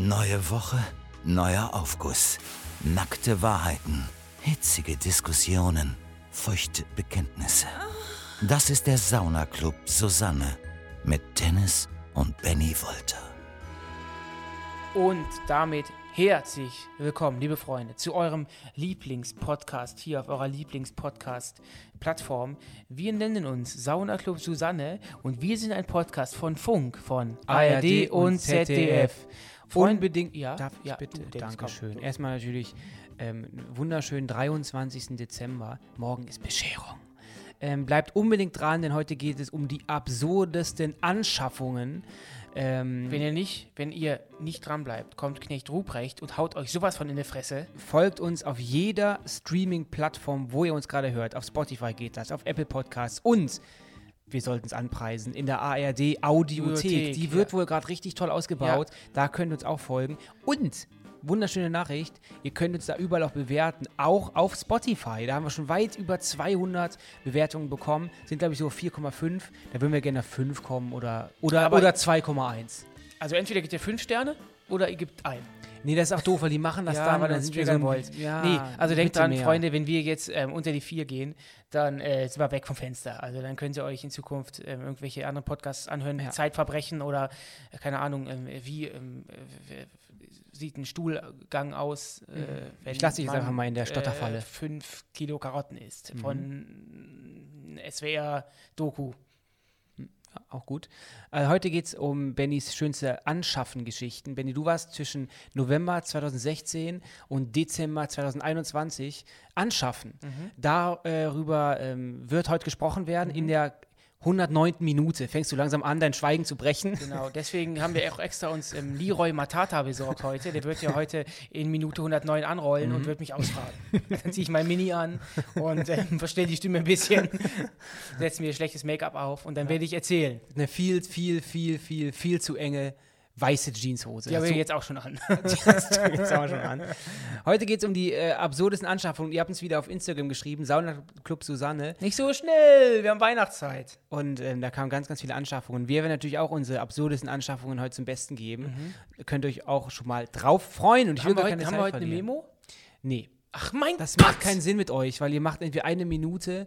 Neue Woche, neuer Aufguss. Nackte Wahrheiten, hitzige Diskussionen, feuchte Bekenntnisse. Das ist der Saunaclub Susanne mit Dennis und Benny Wolter. Und damit herzlich willkommen, liebe Freunde, zu eurem Lieblingspodcast hier auf eurer Lieblingspodcast-Plattform. Wir nennen uns Sauna Club Susanne und wir sind ein Podcast von Funk, von ARD, und ZDF. Freunde- Unbedingt, ja, darf ich ja, bitte? du, Dankeschön. komm. Erstmal natürlich ähm, wunderschönen 23. Dezember. Morgen ist Bescherung. Ähm, bleibt unbedingt dran, denn heute geht es um die absurdesten Anschaffungen. Ähm, Wenn ihr nicht, wenn ihr nicht dran bleibt, kommt Knecht Ruprecht und haut euch sowas von in die Fresse. folgt uns auf jeder Streaming-Plattform, wo ihr uns gerade hört. Auf Spotify geht das, auf Apple Podcasts und wir sollten es anpreisen, in der ARD Audiothek. Die wird ja. wohl gerade richtig toll ausgebaut. Da könnt ihr uns auch folgen. Und, wunderschöne Nachricht, ihr könnt uns da überall auch bewerten, auch auf Spotify. Da haben wir schon weit über 200 Bewertungen bekommen. Sind, glaube ich, so 4,5. Da würden wir gerne auf 5 kommen oder, oder, Aber- oder 2,1. Also entweder gibt ihr fünf Sterne oder ihr gebt ein. Nee, das ist auch doof, weil die machen das ja, dann. und dann sind wir so gewollt. Ja, nee, also denkt dran, mehr. Freunde, wenn wir jetzt ähm, unter die vier gehen, dann äh, sind wir weg vom Fenster. Also dann könnt ihr euch in Zukunft ähm, irgendwelche anderen Podcasts anhören, Ja. Zeitverbrechen oder äh, keine Ahnung, ähm, wie ähm, äh, sieht ein Stuhlgang aus, äh, wenn Mhm. Ich lass dich einfach mal in der Stotterfalle. Äh, fünf Kilo Karotten isst Mhm. von SWR-Doku. Auch gut. Äh, heute geht es um Bennys schönste Anschaffen-Geschichten. Benny, du warst zwischen November 2016 und Dezember 2021 anschaffen. Mhm. Darüber ähm, wird heute gesprochen werden. In der 109. Minute fängst du langsam an, dein Schweigen zu brechen. Genau, deswegen haben wir auch extra uns ähm, Leroy Matata besorgt heute. Der wird ja heute in Minute 109 anrollen Mhm. und wird mich ausfragen. Dann ziehe ich mein Mini an und ähm, verstelle die Stimme ein bisschen, setze mir schlechtes Make-up auf und dann werde ich erzählen. Eine viel, viel, viel, viel, viel zu enge weiße Jeanshose. Die habe Hast ich du- jetzt auch schon an. Das fängt's auch schon an. Heute geht es um die äh, absurdesten Anschaffungen. Ihr habt uns wieder auf Instagram geschrieben, Sauna Club Susanne. Nicht so schnell, wir haben Weihnachtszeit. Und ähm, da kamen ganz, ganz viele Anschaffungen. Wir werden natürlich auch unsere absurdesten Anschaffungen heute zum Besten geben. Ihr könnt euch auch schon mal drauf freuen. Und ich will Haben wir heute, haben wir heute eine verlieren. Memo? Nee, Ach mein das Gott. macht keinen Sinn mit euch, weil ihr macht entweder eine Minute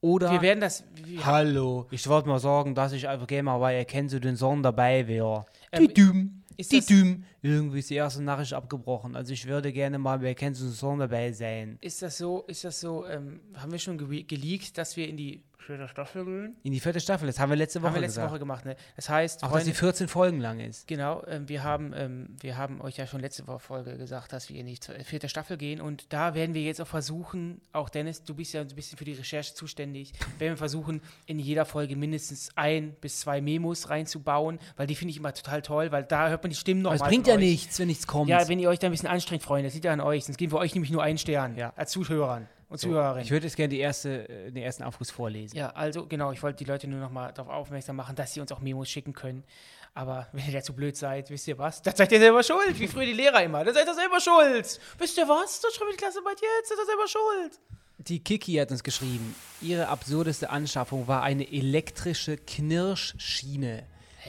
oder... Wir werden das. Wir, Hallo, ich wollte mal sagen, dass ich einfach gerne mal bei Erkennen Sie den Song dabei wäre. Ähm, die Düm, ist die das- Düm. Irgendwie ist die erste Nachricht abgebrochen. Also ich würde gerne mal bei Erkennen Sie den Song dabei sein. ist das so, ist das so, ähm, haben wir schon ge geleakt, dass wir in die vierte Staffel gehen? In die vierte Staffel, das haben wir letzte Woche Haben wir letzte gesagt. Woche gemacht, ne? Das heißt, Auch dass Freunde- die 14 Folgen lang ist. Genau, ähm, wir, haben, ähm, wir haben euch ja schon letzte Woche Folge gesagt, dass wir in die zwe- vierte Staffel gehen und da werden wir jetzt auch versuchen, auch Dennis, du bist ja ein bisschen für die Recherche zuständig, werden wir versuchen, in jeder Folge mindestens ein bis zwei Memos reinzubauen, weil die finde ich immer total toll, weil da hört man die Stimmen noch Aber es bringt ja euch. nichts, wenn nichts kommt. Ja, wenn ihr euch da ein bisschen anstrengt, Freunde, das liegt ja an euch, sonst geben wir euch nämlich nur einen Stern Ja. als Zuhörern und So, Zuhörerinnen. ich würde jetzt gerne die erste, äh, den ersten Aufruf vorlesen. Ja, also genau, ich wollte die Leute nur noch mal darauf aufmerksam machen, dass sie uns auch Memos schicken können. Aber wenn ihr dazu blöd seid, wisst ihr was? Da seid ihr selber schuld, wie früher die Lehrer immer. Da seid ihr selber schuld. Wisst ihr was? Dann schreibt die Klassenarbeit jetzt, seid ihr selber schuld. Die Kiki hat uns geschrieben, ihre absurdeste Anschaffung war eine elektrische Knirschschiene,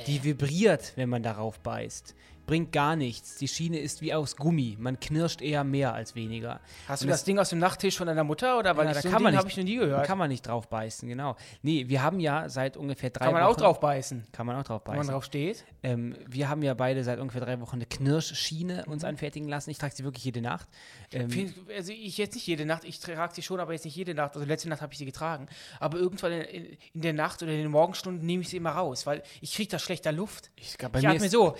die vibriert, wenn man darauf beißt. Bringt gar nichts. Die Schiene ist wie aus Gummi. Man knirscht eher mehr als weniger. Hast du Und das Ding aus dem Nachttisch von deiner Mutter oder weil Ja, ich da so kann man habe ich noch nie gehört? Kann man nicht drauf beißen, genau. Nee, wir haben ja seit ungefähr drei Kann man Wochen. auch drauf beißen, Kann man auch drauf wenn man beißen. drauf steht. Ähm, wir haben ja beide seit ungefähr drei Wochen eine Knirschschiene uns anfertigen lassen. Ich trage sie wirklich jede Nacht. Ähm, Also ich jetzt nicht jede Nacht, ich trage sie schon, aber jetzt nicht jede Nacht. Also letzte Nacht habe ich sie getragen. Aber irgendwann in, in, der Nacht oder in den Morgenstunden nehme ich sie immer raus, weil ich kriege da schlechter Luft. ich, bei Ich mir atme so.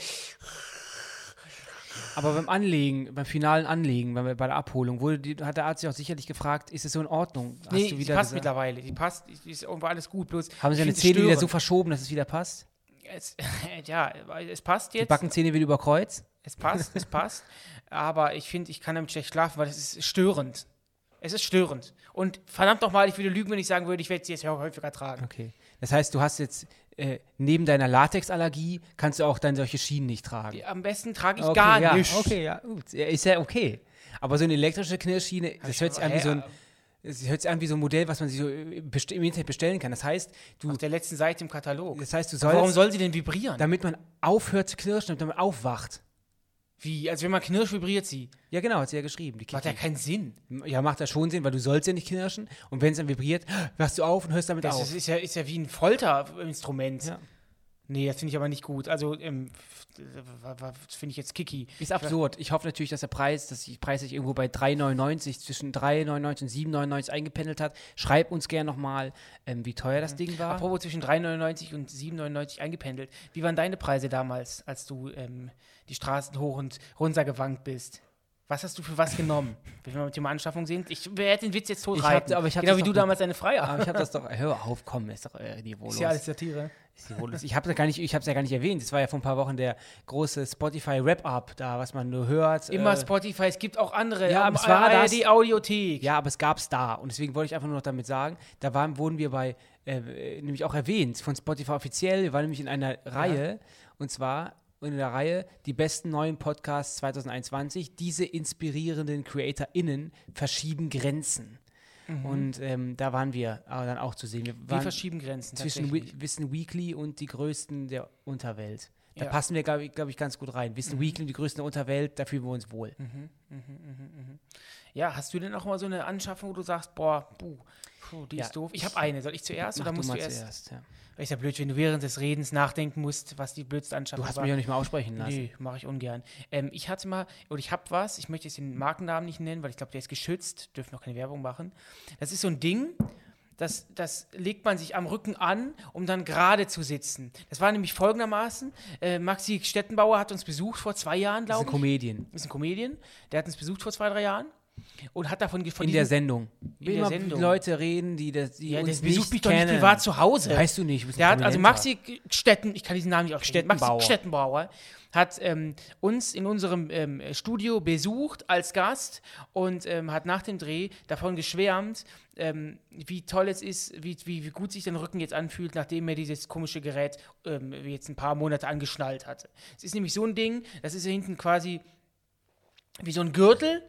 Aber beim Anlegen, beim finalen Anlegen, bei, bei der Abholung, wurde die, hat der Arzt sich auch sicherlich gefragt, ist es so in Ordnung? Hast Nee, die passt mittlerweile. Die passt, die ist irgendwo alles gut. Bloß Haben sie sie Zähne wieder so verschoben, dass es wieder passt? Es, ja, es passt Die jetzt. Backenzähne wieder über Kreuz? Es passt, es passt. Aber ich finde, ich kann damit schlecht schlafen, weil es ist störend. Es ist störend. Und verdammt nochmal, ich würde lügen, wenn ich sagen würde, ich werde sie jetzt häufiger tragen. Okay. Das heißt, du hast jetzt äh, neben deiner Latexallergie kannst du auch dann solche Schienen nicht tragen. Am besten trage ich okay, gar ja, nichts. Okay, ja, gut. Ist ja okay. Aber so eine elektrische Knirschschiene, das hört sich aber- an wie so ein, es hört sich an wie so ein Modell, was man sich so äh, im Internet bestellen kann. Das heißt, du, Auf der letzten Seite im Katalog. das heißt, du Warum sollst, soll sie denn vibrieren? damit man aufhört zu knirschen, damit man aufwacht. Wie? Also wenn man knirscht, vibriert sie. Ja, genau, hat sie ja geschrieben. Die Macht ja keinen Sinn. Ja, macht das schon Sinn, weil du sollst ja nicht knirschen. Und wenn es dann vibriert, hörst du auf und hörst damit Das auf. ist, ist, ja, ist ja wie ein Folterinstrument. Ja. Nee, das finde ich aber nicht gut. Also, ähm, das finde ich jetzt kicky. Ist absurd. Ich hoffe natürlich, dass der Preis, dass die Preis sich irgendwo bei 3,99, zwischen 3,99 und 7,99 eingependelt hat. Schreib uns gerne nochmal, ähm, wie teuer das Ding war. Apropos zwischen 3,99 und 7,99 eingependelt. Wie waren deine Preise damals, als du ähm, die Straßen hoch und runter gewankt bist? Was hast du für was genommen? Wenn wir mit Thema Anschaffung sind. Ich werde den Witz jetzt tot reiten. aber ich hab genau wie du damals deine Freier. Aber ich habe das doch, hör auf, komm, ist doch äh, niveaulos. Ist ja alles Satire. Ist niveaulos. Ich habe es gar nicht, ich hab's ja gar nicht erwähnt. Es war ja vor ein paar Wochen der große Spotify Wrap-Up, da was man nur hört. Immer äh, Spotify, es gibt auch andere. Ja, aber es war das- die Audiothek. Ja, aber es gab es da. Und deswegen wollte ich einfach nur noch damit sagen, da waren, wurden wir bei, äh, nämlich auch erwähnt von Spotify offiziell. Wir waren nämlich in einer Reihe. Und zwar in der Reihe die besten neuen Podcasts 2021. Diese inspirierenden CreatorInnen verschieben Grenzen. Und ähm, da waren wir aber dann auch zu sehen. Wir Wir verschieben Grenzen. zwischen Wissen Weekly und die größten der Unterwelt. Da Ja. passen wir, glaube ich, glaub ich, ganz gut rein. Wissen Weekly und die größten der Unterwelt, da fühlen wir uns wohl. Ja, hast du denn auch mal so eine Anschaffung, wo du sagst, boah, puh, puh die Ja, ist doof? Ich habe eine. Soll ich zuerst Mach oder du musst du mal erst? zuerst. Ja. Weil ist ja blöd, wenn du während des Redens nachdenken musst, was die blödste Anschaffung Du hast war. mich auch nicht mal aussprechen lassen. Nee, mache ich ungern. Ähm, ich hatte mal, oder ich habe was, ich möchte jetzt den Markennamen nicht nennen, weil ich glaube, der ist geschützt, dürfen noch keine Werbung machen. Das ist so ein Ding, das, das legt man sich am Rücken an, um dann gerade zu sitzen. Das war nämlich folgendermaßen, äh, Maxi Stettenbauer hat uns besucht vor zwei Jahren, Das ist ein glaube ich. Comedian. Ist ein Comedian, der hat uns besucht vor zwei, drei Jahren und hat davon von In der Sendung. Wie der immer Sendung. Leute reden, die, das, die ja, der uns besucht nicht mich doch kennen. nicht privat zu Hause. Weißt du nicht. du Der hat, also. Maxi Stetten, ich kann diesen Namen nicht aussprechen, Stettenbauer. Maxi Stettenbauer hat ähm, uns in unserem ähm, Studio besucht als Gast und ähm, hat nach dem Dreh davon geschwärmt, ähm, wie toll es ist, wie, wie, wie gut sich der Rücken jetzt anfühlt, nachdem er dieses komische Gerät ähm, jetzt ein paar Monate angeschnallt hatte. Es ist nämlich so ein Ding, das ist ja hinten quasi wie so ein Gürtel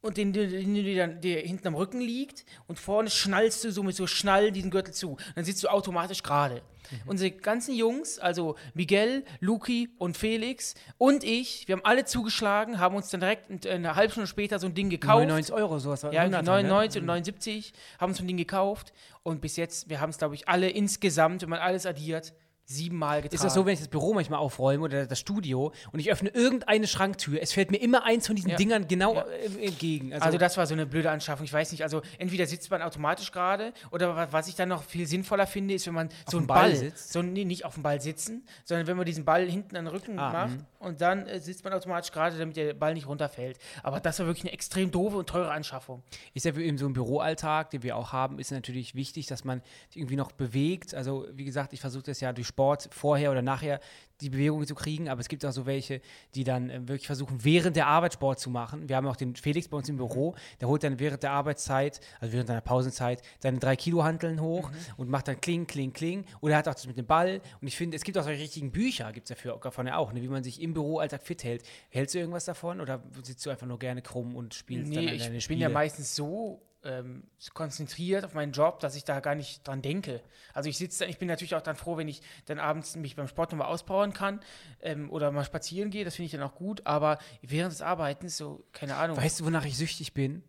und den, den, den, den der hinten am Rücken liegt und vorne schnallst du so mit so Schnall diesen Gürtel zu. Dann sitzt du automatisch gerade. Unsere ganzen Jungs, also Miguel, Luki und Felix und ich, wir haben alle zugeschlagen, haben uns dann direkt eine halbe Stunde später so ein Ding gekauft. 99 Euro, sowas. war Ja, 100er, 99 und ne? 79 haben uns so ein Ding gekauft und bis jetzt, wir haben es, glaube ich, alle insgesamt, wenn man alles addiert, siebenmal getragen. Ist das so, wenn ich das Büro manchmal aufräume oder das Studio und ich öffne irgendeine Schranktür, es fällt mir immer eins von diesen Ja. Dingern genau Ja. entgegen. Also, das war so eine blöde Anschaffung. Ich weiß nicht, also entweder sitzt man automatisch gerade oder wa- was ich dann noch viel sinnvoller finde, ist, wenn man so dem einen Ball Ball, sitzt? so nee, nicht auf dem Ball sitzen, sondern wenn man diesen Ball hinten an den Rücken Ah, macht mhm. und dann äh, sitzt man automatisch gerade, damit der Ball nicht runterfällt. Aber das war wirklich eine extrem doofe und teure Anschaffung. ist ja für eben so ein Büroalltag, den wir auch haben, ist natürlich wichtig, dass man irgendwie noch bewegt. Also wie gesagt, ich versuche das ja durch Sport vorher oder nachher die Bewegung zu kriegen, aber es gibt auch so welche, die dann äh, wirklich versuchen, während der Arbeit Sport zu machen. Wir haben auch den Felix bei uns im Büro, der holt dann während der Arbeitszeit, also während seiner Pausenzeit, seine drei Kilo Hanteln hoch und macht dann Kling, Kling, Kling. Oder er hat auch das mit dem Ball. Und ich finde, es gibt auch solche richtigen Bücher, gibt es dafür davon ja auch, ne, wie man sich im Büroalltag fit hält. Hältst du irgendwas davon oder sitzt du einfach nur gerne krumm und spielst dann Nee, an ich deine bin Spiele? ja meistens so ähm, konzentriert auf meinen Job, dass ich da gar nicht dran denke. Also ich sitze, ich bin natürlich auch dann froh, wenn ich dann abends mich beim Sport nochmal auspowern kann ähm, oder mal spazieren gehe, das finde ich dann auch gut, aber während des Arbeitens, so, keine Ahnung, Weißt du, wonach ich süchtig bin?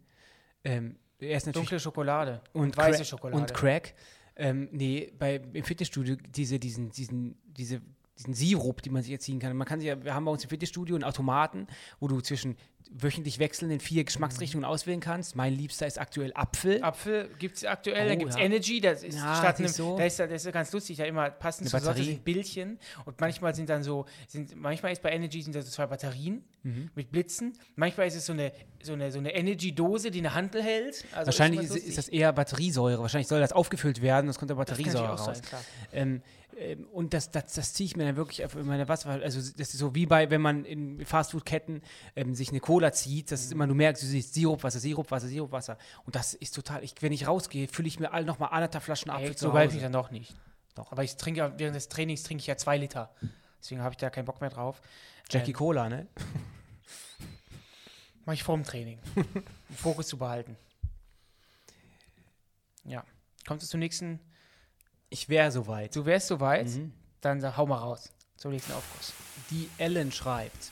Ähm, er ist natürlich dunkle Schokolade und weiße Crack- Schokolade. Und Crack. Ähm, nee, bei, im Fitnessstudio diese, diesen, diesen, diese, diesen Sirup, den man sich erziehen kann. Man kann sich ja, wir haben bei uns im Fitnessstudio einen Automaten, wo du zwischen wöchentlich wechselnden vier Geschmacksrichtungen auswählen kannst. Mein Liebster ist aktuell Apfel. Apfel gibt es aktuell, Oh, dann gibt es ja. Energy, das ist Ja, statt einem, du? da ist, das ist ganz lustig, da immer passend Eine zur Sorte sind Bildchen und manchmal sind dann so, sind, manchmal ist bei Energy sind da so zwei Batterien Mhm. mit Blitzen, manchmal ist es so eine, so eine, so eine Energy-Dose, die eine Handel hält. Also Wahrscheinlich ist, ist, das eher Batteriesäure. Wahrscheinlich soll das aufgefüllt werden, sonst kommt da Batteriesäure raus. sein, ähm, und das, das, das ziehe ich mir dann wirklich auf meine was, also das ist so wie bei, wenn man in Fastfood-Ketten ähm, sich eine Cola zieht, das ist immer, du merkst, du siehst Sirupwasser, Sirupwasser, Sirupwasser. Und das ist total, ich, wenn ich rausgehe, fülle ich mir all nochmal anderthalb Flaschen Apfel zu so weit ich dann doch nicht. Doch. Aber ich trinke ja, während des Trainings trinke ich ja zwei Liter. Deswegen habe ich da keinen Bock mehr drauf. Jackie Ähm, Cola, ne? Mache ich vorm Training. um Fokus zu behalten. Ja. Kommt es zum nächsten? Ich wäre soweit. Du wärst soweit, Mhm. dann sag, hau mal raus. Zum nächsten Aufguss. Die Ellen schreibt.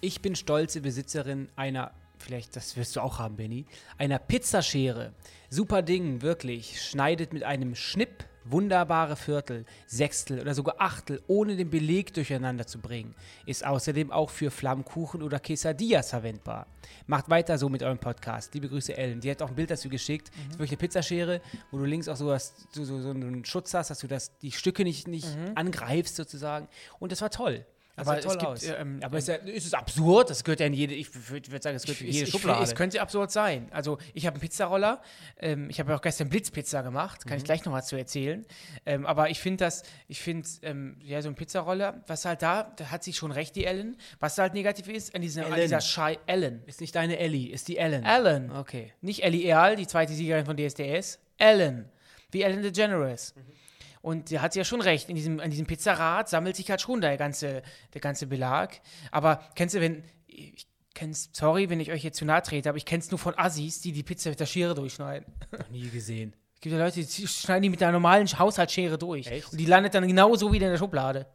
Ich bin stolze Besitzerin einer, vielleicht das wirst du auch haben, Benny, einer Pizzaschere. Super Ding, wirklich. Schneidet mit einem Schnipp wunderbare Viertel, Sechstel oder sogar Achtel ohne den Beleg durcheinander zu bringen. Ist außerdem auch für Flammkuchen oder Quesadillas verwendbar. Macht weiter so mit eurem Podcast. Liebe Grüße, Ellen. Die hat auch ein Bild dazu geschickt. Mhm. Das ist wirklich eine Pizzaschere, wo du links auch so, hast, so, so, so einen Schutz hast, dass du das, die Stücke nicht, nicht mhm. angreifst sozusagen. Und das war toll. Das aber toll es aus. Gibt, ähm, aber ist, ja, ist, es absurd? Das gehört ja in jede, ich würde sagen, es gehört in jede ich, Schublade. Ich, es könnte absurd sein. Also ich habe einen Pizzaroller, ähm, ich habe ja auch gestern Blitzpizza gemacht, kann mhm. ich gleich noch was zu erzählen. Ähm, aber ich finde das, ich finde, ähm, ja, so ein Pizzaroller, was halt da, da hat sie schon recht, die Ellen. Was halt negativ ist, an, diesen, an dieser Schei, Ellen. Ist nicht deine Ellie, ist die Ellen. Ellen. Okay. Nicht Ellie Earl, die zweite Siegerin von DSDS. Ellen. Wie Ellen DeGeneres. Mhm. Und da hat sie ja schon recht. In diesem, an diesem Pizzarad sammelt sich halt schon der ganze, der ganze Belag. Aber kennst du, wenn. Ich kenn's, sorry, wenn ich euch jetzt zu nahe trete, aber ich kenn's nur von Assis, die die Pizza mit der Schere durchschneiden. Noch nie gesehen. Es gibt ja Leute, die schneiden die mit der normalen Haushaltsschere durch. Echt? Und die landet dann genauso wieder in der Schublade.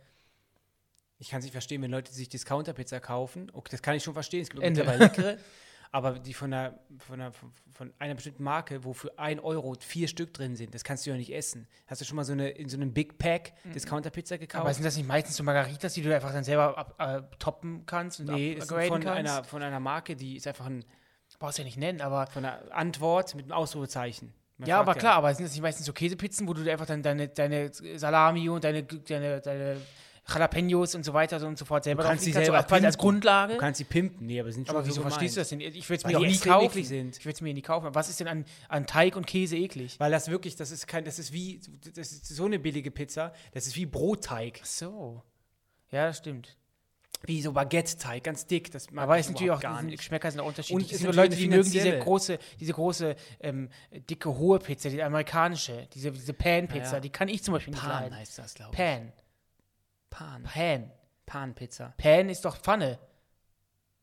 Ich kann es nicht verstehen, wenn Leute sich Discounter-Pizza kaufen. Okay, das kann ich schon verstehen. Es gibt mittlerweile leckere. Aber die von einer, von, einer, von einer bestimmten Marke, wo für 1 Euro vier Stück drin sind, das kannst du ja nicht essen. Hast du schon mal so eine in so einem Big Pack mhm. Discounter-Pizza gekauft? Aber sind das nicht meistens so Margaritas, die du einfach dann selber ab, äh, toppen kannst? Und nee, ist von, kannst? Einer, von einer Marke, die ist einfach ein. Brauchst du ja nicht nennen, aber. Von einer Antwort mit einem Ausrufezeichen. Man ja, aber klar, aber sind das nicht meistens so Käsepizzen, wo du einfach dann deine, deine Salami und deine, deine, deine Jalapenos und so weiter und so fort selber du kannst die selber quasi als Grundlage. Du kannst sie pimpen, nee, aber sind schon Aber wieso so verstehst du das denn? Ich würde es mir auch nie kaufen. Ich würde es mir nie kaufen. Was ist denn an, an Teig und Käse eklig? Weil das wirklich, das ist kein, das ist wie, das ist so eine billige Pizza, das ist wie Brotteig. Ach so. Ja, das stimmt. Wie so Baguette-Teig, ganz dick. Das Aber es natürlich auch, gar nicht. Geschmäcker sind auch unterschiedlich. Und es sind Leute, die mögen diese große, diese große, ähm, dicke, hohe Pizza, die amerikanische, diese, diese Pan-Pizza, ja, ja. die kann ich zum Beispiel nicht Pan leiden. heißt das, glaube ich. Pan. Pan. Pan. Pan-Pizza. Pan ist doch Pfanne.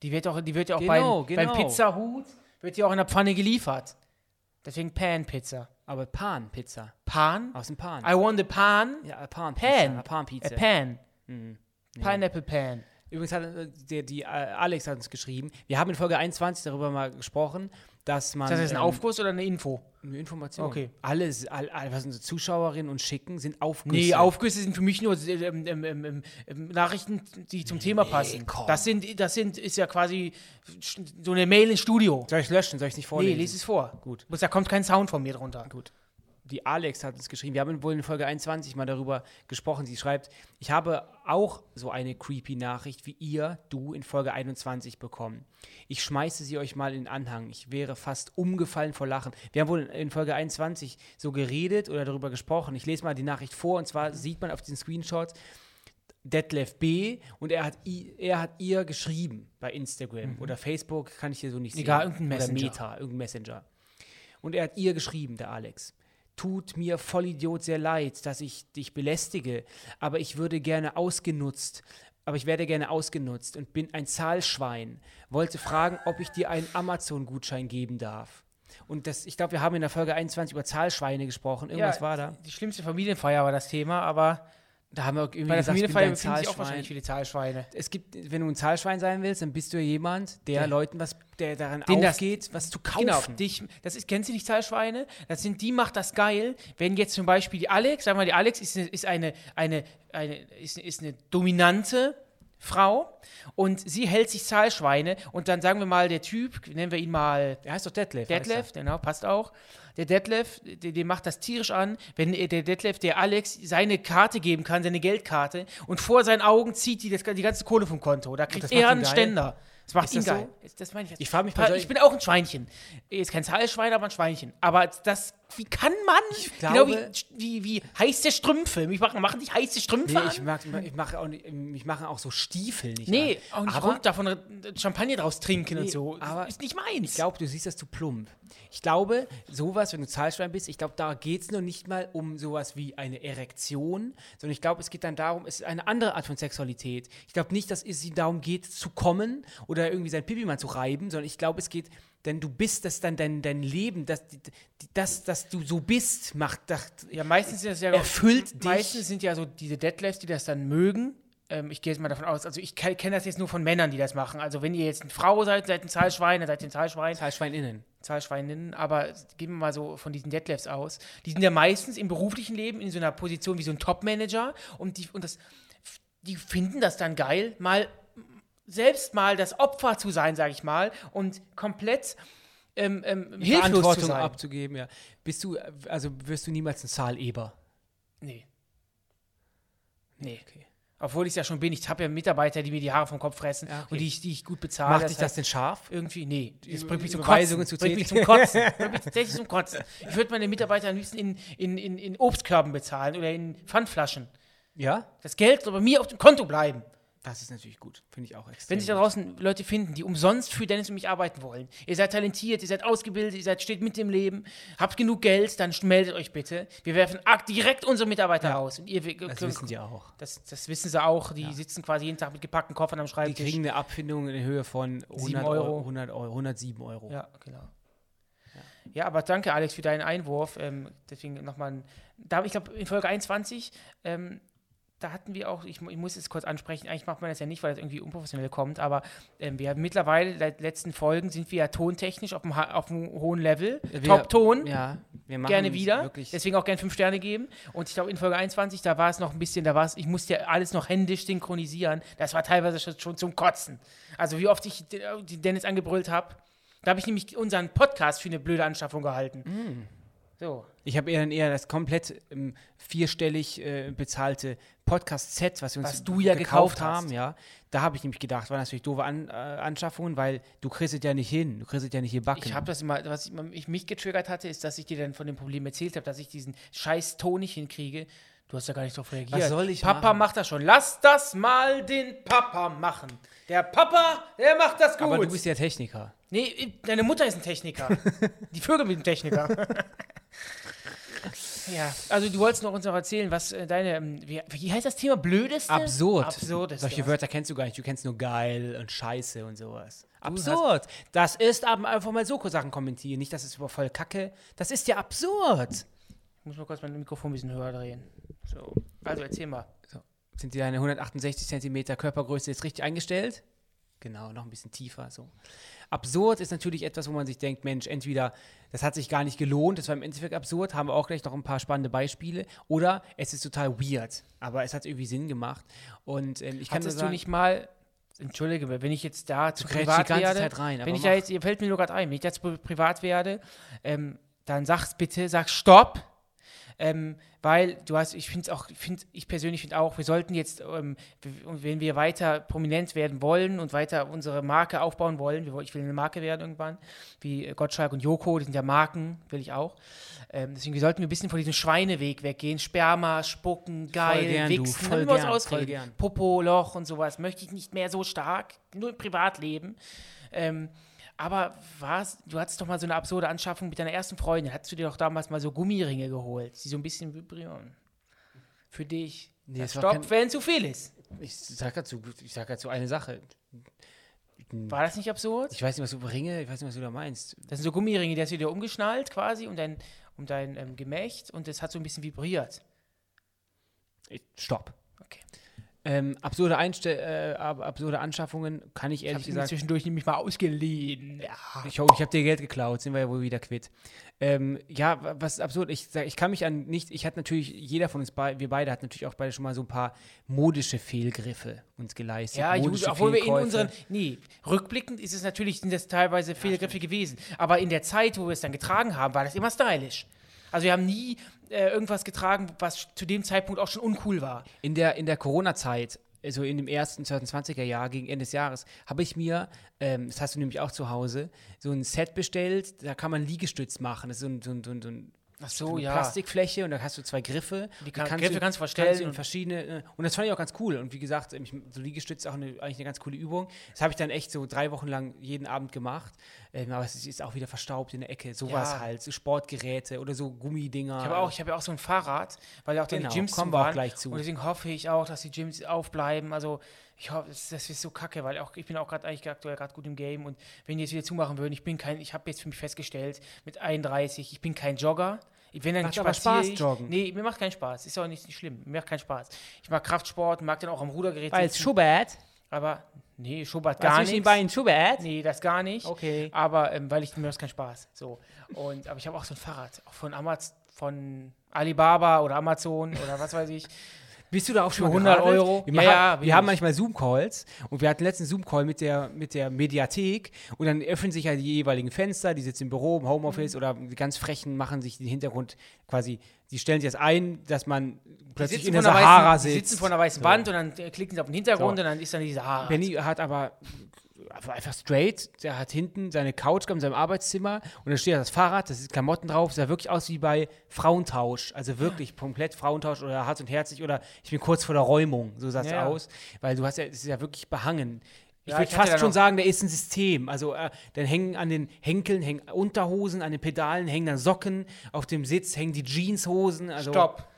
Die wird, doch, die wird ja auch genau, beim, genau. beim Pizzahut, wird ja auch in der Pfanne geliefert. Deswegen Pan-Pizza. Aber Pan-Pizza. Pan? Aus dem Pan. I want a Pan. Ja, a Pan. Pan. A Pan-Pizza. A Pan. Mhm. Pineapple Pan. Übrigens hat äh, der, die, äh, Alex hat uns geschrieben, wir haben in Folge 21 darüber mal gesprochen, dass man. Ist das ein ähm, Aufguss oder eine Info? Eine Information. Okay. Alles, all, all, was unsere Zuschauerinnen und schicken, sind Aufgüsse. Nee, Aufgüsse sind für mich nur äh, ähm, ähm, ähm, Nachrichten, die zum nee, Thema passen. Komm. Das sind, das sind, ist ja quasi so eine Mail ins Studio. Soll ich löschen? Soll ich es nicht vorlesen? Nee, lese es vor. Gut. Da kommt kein Sound von mir drunter. Gut die Alex hat uns geschrieben, wir haben wohl in Folge 21 mal darüber gesprochen. Sie schreibt, ich habe auch so eine creepy Nachricht wie ihr, du, in Folge 21 bekommen. Ich schmeiße sie euch mal in den Anhang. Ich wäre fast umgefallen vor Lachen. Wir haben wohl in Folge 21 so geredet oder darüber gesprochen. Ich lese mal die Nachricht vor und zwar sieht man auf den Screenshots, Detlef B. und er hat, er hat ihr geschrieben bei Instagram mhm. oder Facebook, kann ich hier so nicht sehen. Egal, irgendein Messenger. Oder Meta, irgendein Messenger. Und er hat ihr geschrieben, der Alex tut mir Vollidiot sehr leid, dass ich dich belästige, aber ich würde gerne ausgenutzt, aber ich werde gerne ausgenutzt und bin ein Zahlschwein. Wollte fragen, ob ich dir einen Amazon-Gutschein geben darf. Und das, ich glaube, wir haben in der Folge 21 über Zahlschweine gesprochen. Irgendwas ja, war da. Die schlimmste Familienfeier war das Thema, aber da haben wir irgendwie Bei der gesagt, befinden sich auch wahrscheinlich viele Zahlschweine. Es gibt, wenn du ein Zahlschwein sein willst, dann bist du ja jemand, der ja. Leuten was, der daran Den aufgeht, das, was zu kaufen. Genau, dich, das ist, kennst du nicht Zahlschweine? Das sind, die macht das geil, wenn jetzt zum Beispiel die Alex, sagen wir mal, die Alex ist, ist eine, eine, eine, ist, ist eine dominante Frau und sie hält sich Zahlschweine und dann sagen wir mal, der Typ, nennen wir ihn mal. Der heißt doch Detlef. Detlef, genau, passt auch. Der Detlef, der, der macht das tierisch an, wenn der Detlef, der Alex, seine Karte geben kann, seine Geldkarte und vor seinen Augen zieht die, das, die ganze Kohle vom Konto. Da kriegt er einen Ständer. Das macht ihn geil. So? Das meine ich. Ich frage mich, ich bin auch ein Schweinchen. Jetzt kein Zahlschwein, aber ein Schweinchen. Aber das wie kann man? Ich glaube, genau wie, wie, wie heiße Strümpfe. Mich machen, machen dich heiße Strümpfe nee, ich mag, ich mache auch nicht, mich machen auch so Stiefel nicht Nee, an. auch nicht aber, davon Champagner draus trinken nee, und so. Aber ist nicht meins. Ich glaube, du siehst das zu plump. Ich glaube, sowas, wenn du Zahlschwein bist, ich glaube, da geht es noch nicht mal um sowas wie eine Erektion, sondern ich glaube, es geht dann darum, es ist eine andere Art von Sexualität. Ich glaube nicht, dass es darum geht, zu kommen oder irgendwie sein Pipi mal zu reiben, sondern ich glaube, es geht denn du bist das dann dein, dein Leben, das, das, dass du so bist, macht das, ja meistens sind das ja erfüllt dich. Meistens sind ja so diese Deadlifts, die das dann mögen, ähm, ich gehe jetzt mal davon aus, also ich kenne das jetzt nur von Männern, die das machen. Also wenn ihr jetzt eine Frau seid, seid ein Zahlschwein, dann seid ihr ein Zahlschwein. Zahlschweininnen. Zahlschweininnen, aber gehen wir mal so von diesen Deadlifts aus. Die sind ja meistens im beruflichen Leben in so einer Position wie so ein Top-Manager und die, und das, die finden das dann geil, mal selbst mal das Opfer zu sein, sage ich mal, und komplett ähm, ähm, hilflos zu sein. abzugeben, ja. Bist du, also wirst du niemals ein Zahleber? Nee. Nee. Okay. Obwohl ich es ja schon bin. Ich habe ja Mitarbeiter, die mir die Haare vom Kopf fressen ja, okay. und die ich, die ich gut bezahle. Macht dich das, das denn scharf? Irgendwie, nee. Das bringt mich zum Kotzen. Zu bringt mich zum Kotzen. bringt mich tatsächlich zum Kotzen. Ich würde meine Mitarbeiter am liebsten in, in, in, in Obstkörben bezahlen oder in Pfandflaschen. Ja? Das Geld soll bei mir auf dem Konto bleiben. Das ist natürlich gut. Finde ich auch extrem. Wenn sich da draußen Leute finden, die umsonst für Dennis und mich arbeiten wollen, ihr seid talentiert, ihr seid ausgebildet, ihr seid, steht mit im Leben, habt genug Geld, dann meldet euch bitte. Wir werfen direkt unsere Mitarbeiter ja. aus. Und ihr, das wissen die auch. Das, das wissen sie auch. Die ja. sitzen quasi jeden Tag mit gepackten Koffern am Schreibtisch. Die kriegen eine Abfindung in Höhe von 100 Euro. 100 Euro, 107 Euro. Ja, genau. Ja, aber danke, Alex, für deinen Einwurf. Ähm, deswegen nochmal, ich glaube, in Folge 21 ähm, da hatten wir auch, ich, ich, muss es kurz ansprechen, eigentlich macht man das ja nicht, weil das irgendwie unprofessionell kommt, aber ähm, wir haben mittlerweile, den letzten Folgen sind wir ja tontechnisch auf einem, auf einem hohen Level. Top-Ton. Ja, wir machen gerne wieder. Deswegen auch gerne fünf Sterne geben. Und ich glaube, in Folge 21, da war es noch ein bisschen, da war es, ich musste ja alles noch händisch synchronisieren. Das war teilweise schon zum Kotzen. Also, wie oft ich Dennis angebrüllt habe. Da habe ich nämlich unseren Podcast für eine blöde Anschaffung gehalten. Mm. So. Ich habe eher dann eher das komplett ähm, vierstellig äh, bezahlte Podcast-Set, was wir uns was du ja gekauft, haben, ja. Da habe ich nämlich gedacht, waren natürlich doofe An äh, Anschaffungen, weil du kriegst es ja nicht hin, du kriegst es ja nicht hier backen. Ich habe das immer, was ich, ich, mich getriggert hatte, ist, dass ich dir dann von dem Problem erzählt habe, dass ich diesen scheiß Ton nicht hinkriege. Du hast ja gar nicht darauf reagiert. Was soll ich Papa machen? macht das schon. Lass das mal den Papa machen. Der Papa, der macht das gut. Aber du bist ja Techniker. Nee, deine Mutter ist ein Techniker. Die Vögel sind ein Techniker. Ja, also du wolltest noch uns noch erzählen, was äh, deine, ähm, wie, wie, heißt das Thema? Blödeste? Absurd. Absurd Solche Wörter kennst du gar nicht. Du kennst nur geil und scheiße und sowas. Absurd. Das ist aber einfach mal so Sachen kommentieren. Nicht, dass es über voll kacke. Das ist ja absurd. Ich muss mal kurz mein Mikrofon ein bisschen höher drehen. So, also erzähl mal. So. Sind deine 168 Zentimeter Körpergröße jetzt richtig eingestellt? Genau, noch ein bisschen tiefer. So. Absurd ist natürlich etwas, wo man sich denkt, Mensch, entweder das hat sich gar nicht gelohnt, das war im Endeffekt absurd, haben wir auch gleich noch ein paar spannende Beispiele, oder es ist total weird, aber es hat irgendwie Sinn gemacht. Und ähm, ich kann Hattest sagen, du nicht mal Entschuldige, wenn ich jetzt da zu privat werde, rein, wenn ich da jetzt, ihr fällt mir nur gerade ein, wenn ich jetzt privat werde, ähm, dann sag's bitte, sag Stopp, ähm, weil du hast, ich finde auch, find, ich persönlich finde auch, wir sollten jetzt, ähm, wenn wir weiter prominent werden wollen und weiter unsere Marke aufbauen wollen, ich will eine Marke werden irgendwann, wie Gottschalk und Joko, die sind ja Marken, will ich auch. Ähm, deswegen sollten wir ein bisschen von diesem Schweineweg weggehen. Sperma, Spucken, geil, voll gern, Wichsen, du, voll gern, voll gern. Popo, Loch und sowas. Möchte ich nicht mehr so stark, nur im Privatleben. Ähm, aber was, du hattest doch mal so eine absurde Anschaffung mit deiner ersten Freundin. Hattest du dir doch damals mal so Gummiringe geholt, die so ein bisschen vibrieren? Für dich. Nee, Stopp, wenn zu viel ist. Ich sag dazu, ich sag dazu eine Sache. War das nicht absurd? Ich weiß nicht, was du Ringe, ich weiß nicht, was du da meinst. Das sind so Gummiringe, die hast du dir umgeschnallt quasi um dein, um dein ähm, Gemächt und das hat so ein bisschen vibriert. Stopp. Ähm, absurde, Einstell äh, absurde Anschaffungen kann ich ehrlich ich gesagt. zwischendurch nämlich mal ausgeliehen. Ja. Ich, ich habe dir Geld geklaut, sind wir ja wohl wieder quitt. Ähm, ja, was absurd. Ich, ich kann mich an nicht. Ich hatte natürlich, jeder von uns, be wir beide, hat natürlich auch beide schon mal so ein paar modische Fehlgriffe uns geleistet. Ja, gut, obwohl wir in unseren. Nee, rückblickend ist es natürlich, sind das teilweise Fehlgriffe ja, gewesen. Aber in der Zeit, wo wir es dann getragen haben, war das immer stylisch. Also wir haben nie äh, irgendwas getragen, was zu dem Zeitpunkt auch schon uncool war. In der, in der Corona-Zeit, also in dem ersten 2020er Jahr, gegen Ende des Jahres, habe ich mir, ähm, das hast du nämlich auch zu Hause, so ein Set bestellt, da kann man Liegestütz machen. Das ist so ein, so ein, so ein Ach so, eine ja. Plastikfläche und da hast du zwei Griffe. Die, kann, die kannst Griffe du, kannst du verstellen. Kannst du in verschiedene, äh, und das fand ich auch ganz cool. Und wie gesagt, so Liegestütz ist auch eine, eigentlich eine ganz coole Übung. Das habe ich dann echt so drei Wochen lang jeden Abend gemacht. Ähm, aber es ist auch wieder verstaubt in der Ecke. Sowas ja. halt, so Sportgeräte oder so Gummidinger. Ich habe auch, hab ja auch so ein Fahrrad, weil ja auch genau, die Gyms kommen wir auch gleich zu. Und deswegen hoffe ich auch, dass die Gyms aufbleiben. Also ich hoffe, das, das ist so kacke, weil auch ich bin auch gerade eigentlich aktuell gerade gut im Game und wenn die jetzt wieder zumachen würden, ich bin kein, ich habe jetzt für mich festgestellt mit 31, ich bin kein Jogger Wenn dann Macht aber Spaß, ich, joggen. Nee, mir macht keinen Spaß. Ist auch nicht, nicht schlimm. Mir macht keinen Spaß. Ich mag Kraftsport, mag dann auch am Rudergerät es sitzen. Schubert. Aber, nee, Schubert Gar nicht. nicht. Beinen Schubert. Nee, das gar nicht. Okay. Aber ähm, weil ich mir macht keinen Spaß. So. Und, aber ich habe auch so ein Fahrrad. Auch von Amaz von Alibaba oder Amazon oder was weiß ich. Bist du da auch schon Für mal 100 geradelt? Euro? Wir, machen, ja, wir haben manchmal Zoom-Calls und wir hatten letzten Zoom-Call mit der, mit der Mediathek und dann öffnen sich ja die jeweiligen Fenster, die sitzen im Büro, im Homeoffice Mhm. oder die ganz Frechen machen sich den Hintergrund quasi, die stellen sich das ein, dass man plötzlich in der Sahara weißen, die sitzt. sitzen vor einer weißen So. Wand und dann klicken sie auf den Hintergrund So. und dann ist dann die Sahara. Benny hat aber einfach- straight, der hat hinten seine Couch gehabt in seinem Arbeitszimmer und da steht das Fahrrad, da sind Klamotten drauf, sah wirklich aus wie bei Frauentausch, also wirklich komplett Frauentausch oder hart und herzlich oder ich bin kurz vor der Räumung, so sah es Ja, aus, weil du hast ja, es ist ja wirklich behangen. Ich Ja, würde fast schon sagen, da ist ein System. Also äh, dann hängen an den Henkeln hängen Unterhosen, an den Pedalen hängen dann Socken, auf dem Sitz hängen die Jeanshosen. Also Stopp.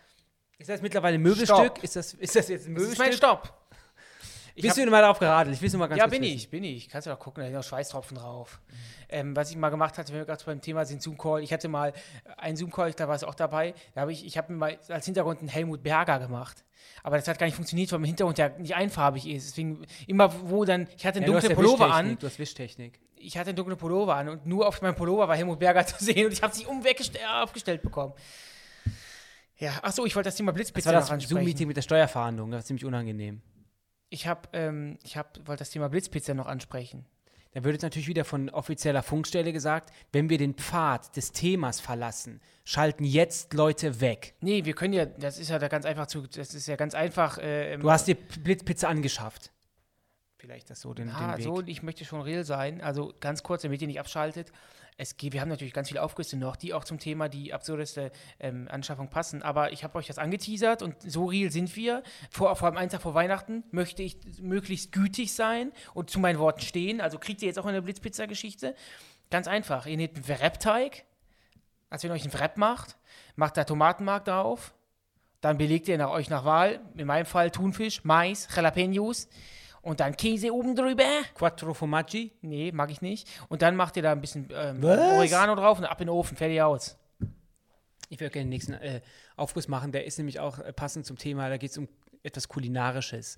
Ist das mittlerweile ein Möbelstück? Stopp. Ist das, ist das jetzt ein Das ist mein Möbelstück? Stopp. Ich Bist hab- du mal darauf geradelt? Ich will es mal ganz ja, bin wissen. ich, bin ich. Kannst du doch gucken, da sind noch Schweißtropfen drauf. Ähm, was ich mal gemacht hatte, wenn wir gerade beim Thema sind, Zoom-Call. Ich hatte mal einen Zoom-Call, da war es auch dabei. Da habe ich, ich habe mir mal als Hintergrund einen Helmut Berger gemacht. Aber das hat gar nicht funktioniert, weil mein Hintergrund ja nicht einfarbig ist. Deswegen immer, wo dann, ich hatte einen Ja, dunklen Pullover an. Du hast Wischtechnik. Ich hatte einen dunklen Pullover an und nur auf meinem Pullover war Helmut Berger zu sehen und ich habe sie äh, aufgestellt bekommen. Ja, achso, ich wollte das Thema Das Blitzpizza war noch das ansprechen. Zoom-Meeting mit der Steuerfahndung. Das war ziemlich unangenehm. Ich habe, ähm, ich hab, wollte das Thema Blitzpizza noch ansprechen. Da wird jetzt natürlich wieder von offizieller Funkstelle gesagt, wenn wir den Pfad des Themas verlassen, schalten jetzt Leute weg. Nee, wir können ja, das ist ja da ganz einfach zu, das ist ja ganz einfach. Äh, Du hast dir Blitzpizza angeschafft. Vielleicht das so den, Ah, den Weg. so, ich möchte schon real sein. Also ganz kurz, damit ihr nicht abschaltet. Es geht, wir haben natürlich ganz viele Aufgüsse noch, die auch zum Thema die absurdeste ähm, Anschaffung passen. Aber ich habe euch das angeteasert und so real sind wir. Vor, vor allem einen Tag vor Weihnachten möchte ich möglichst gütig sein und zu meinen Worten stehen. Also kriegt ihr jetzt auch eine Blitzpizza-Geschichte. Ganz einfach. Ihr nehmt einen Wrap-Teig, als wenn ihr euch einen Wrap macht, macht da Tomatenmark drauf, dann belegt ihr nach euch nach Wahl, in meinem Fall Thunfisch, Mais, Jalapenos und dann Käse oben drüber. Quattro Formaggi. Nee, mag ich nicht. Und dann macht ihr da ein bisschen ähm? Oregano drauf und ab in den Ofen, fertig aus. Ich würde gerne den nächsten äh, Aufguss machen. Der ist nämlich auch äh, passend zum Thema. Da geht es um etwas Kulinarisches.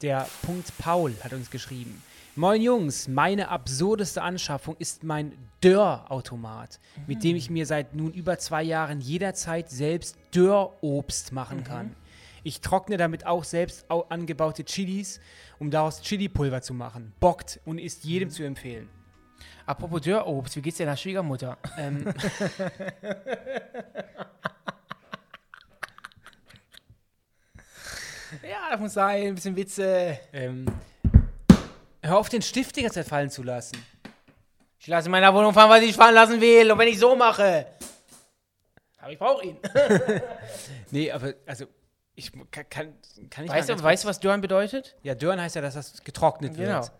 Der Punkt Paul hat uns geschrieben. Moin Jungs, meine absurdeste Anschaffung ist mein Dörrautomat, mit dem ich mir seit nun über zwei Jahren jederzeit selbst Dörrobst machen kann. Ich trockne damit auch selbst au angebaute Chilis, um daraus Chilipulver zu machen. Bockt und ist jedem zu empfehlen. Apropos Dörrobst, wie geht's deiner Schwiegermutter? Ähm, ja, das muss sein, ein bisschen Witze. ähm, hör auf, den Stift die ganze Zeit fallen zu lassen. Ich lasse in meiner Wohnung fahren, was ich fahren lassen will. Und wenn ich so mache. Aber ich brauche ihn. Nee, aber also ich kann, kann, ich Weißt du, weißt du, was Dörren bedeutet? Ja, Dörren heißt ja, dass das getrocknet Genau. wird.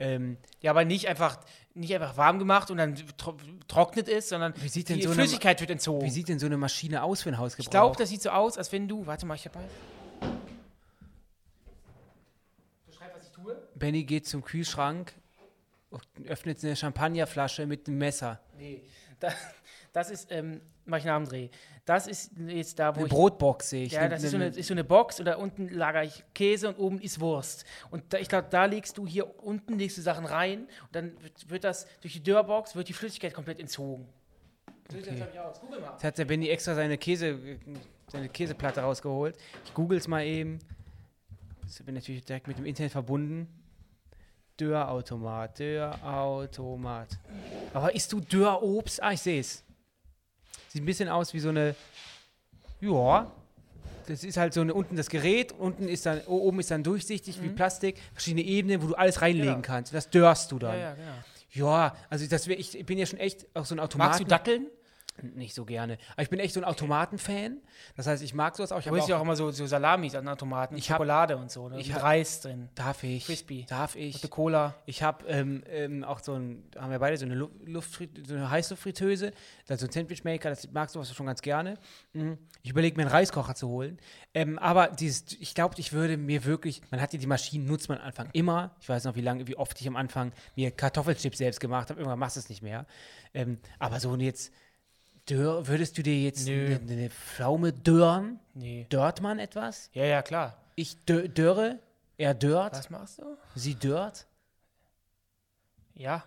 Ähm, Ja, aber nicht einfach, nicht einfach warm gemacht und dann tro trocknet es, sondern die so Flüssigkeit wird entzogen. wie sieht denn so eine Maschine aus für ein Hausgebrauch? ich glaube, das sieht so aus, als wenn du. Warte mal, ich dabei. Beschreib, was ich tue. Benny geht zum Kühlschrank und öffnet eine Champagnerflasche mit einem Messer. Nee, da, das ist, ähm, mach ich einen Namendreh. Das ist jetzt da, wo Eine ich. Brotbox sehe ich. Ja, das ist so, eine, ist so eine Box und da unten lagere ich Käse und oben ist Wurst. Und da, ich glaube, da legst du hier unten legst du Sachen rein und dann wird, das durch die Dörrbox wird die Flüssigkeit komplett entzogen. So sieht das, ich, aus. Google mal. Jetzt hat der Benny extra seine Käse, seine Käseplatte rausgeholt. Ich google es mal eben. Ich bin natürlich direkt mit dem Internet verbunden. Dörrautomat, Dörrautomat. Aber isst du Dörrobst? Ah, ich sehe es. Sieht ein bisschen aus wie so eine. Ja. Das ist halt so eine, unten das Gerät, unten ist dann, oben ist dann durchsichtig wie Plastik, verschiedene Ebenen, wo du alles reinlegen Genau. kannst. Das dörrst du Ja, dann. ja, genau. Ja, also das wär, ich bin ja schon echt auch so ein Automaten. Magst du Datteln? Nicht so gerne. Aber ich bin echt so ein Automaten-Fan. Das heißt, ich mag sowas auch. Ich Du habe holst ja auch, immer so, so Salamis an Automaten, Ich hab- Schokolade und so, ne? ich mit hab- Reis drin. darf ich? Crispy. Darf ich? der Cola. Ich habe ähm, ähm, auch so ein, da haben wir beide so eine, Lu Luftfrit so eine Heißluftfritteuse, da so ein Sandwichmaker, das mag sowas schon ganz gerne. Mhm. Ich überlege mir einen Reiskocher zu holen. Ähm, aber dieses, ich glaube, ich würde mir wirklich, man hat ja die Maschinen, nutzt man am Anfang immer. Ich weiß noch, wie lange, wie oft ich am Anfang mir Kartoffelchips selbst gemacht habe. Irgendwann machst du es nicht mehr. Ähm, aber so jetzt Dörr, würdest du dir jetzt eine, eine Pflaume dörren? Nee. Dört man etwas? Ja, ja, klar. Ich dö dörre, er dört, Was machst du? sie dört. Ja,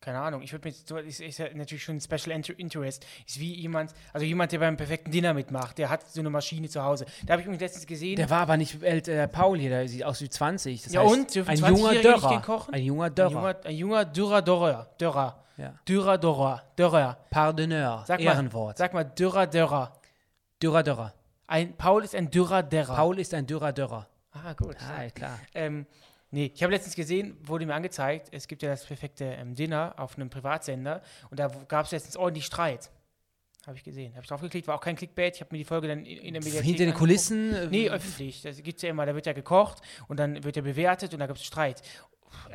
keine Ahnung. Ich würde mir so, ist, ist ja natürlich schon ein Special Inter- Interest. Ist wie jemand, also jemand, der beim perfekten Dinner mitmacht, der hat so eine Maschine zu Hause. Da habe ich mich letztens gesehen. Der war aber nicht älter, der Paul hier, der sieht aus wie 20. Das Ja, heißt, und? Dürfen ein 20-Jährige junger Dörrer. Ein junger Dörrer. ein junger Dürrer Dörrer. Dörrer. Ja. Dürrer Dörrer. Dörrer. Pardonneur, Sag mal, Ehrenwort. Sag mal Dürrer Dörrer. Dürrer Dörrer. Ein, Paul ist ein Dürrer Dörrer. Paul ist ein Dürrer Dörrer. Ah, gut. Ah, klar. Ähm, nee, ich habe letztens gesehen, wurde mir angezeigt, es gibt ja das perfekte ähm, Dinner auf einem Privatsender und da gab es letztens ordentlich Streit. Habe ich gesehen. Habe ich draufgeklickt, war auch kein Clickbait. Ich habe mir die Folge dann in, in der Mediathek Hinter den. Kulissen. äh, Nee, öffentlich. Das gibt es ja immer. Da wird ja gekocht und dann wird ja bewertet und da gibt es Streit.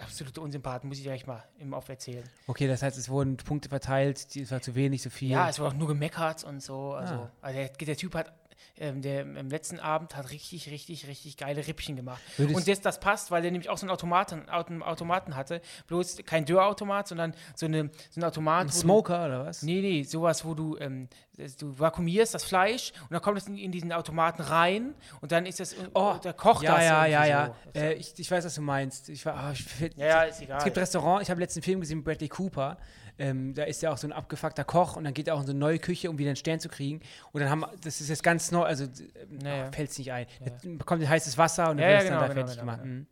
Absolute Unsympath, muss ich gleich mal im Off erzählen. Okay, das heißt, es wurden Punkte verteilt, es war zu wenig, zu viel. Ja, es wurde auch nur gemeckert und so. Also, Ah. also der, der Typ hat, ähm, der im letzten Abend hat richtig, richtig, richtig geile Rippchen gemacht. Würdest- und das, das passt, weil der nämlich auch so einen Automaten, Autom- Automaten hatte. Bloß kein Dörrautomat, sondern so, eine, so ein Automat. ein wo du- Smoker oder was? Nee, nee, sowas, wo du, ähm, das- du vakuumierst das Fleisch und dann kommt es in, in diesen Automaten rein und dann ist das, oh, da kocht ja, das ja, ja, ja. so. Äh, ich, ich weiß, was du meinst. Ich war, ah, ich, ja, ja, ist egal. Es gibt Restaurant, ich habe letzten Film gesehen mit Bradley Cooper. Ähm, da ist ja auch so ein abgefuckter Koch und dann geht er auch in so eine neue Küche, um wieder einen Stern zu kriegen. Und dann haben das ist jetzt ganz neu, also Naja. fällt es nicht ein. Ja. Dann bekommt ihr heißes Wasser und dann Ja, wird es dann genau, da genau, fertig genau, gemacht. genau.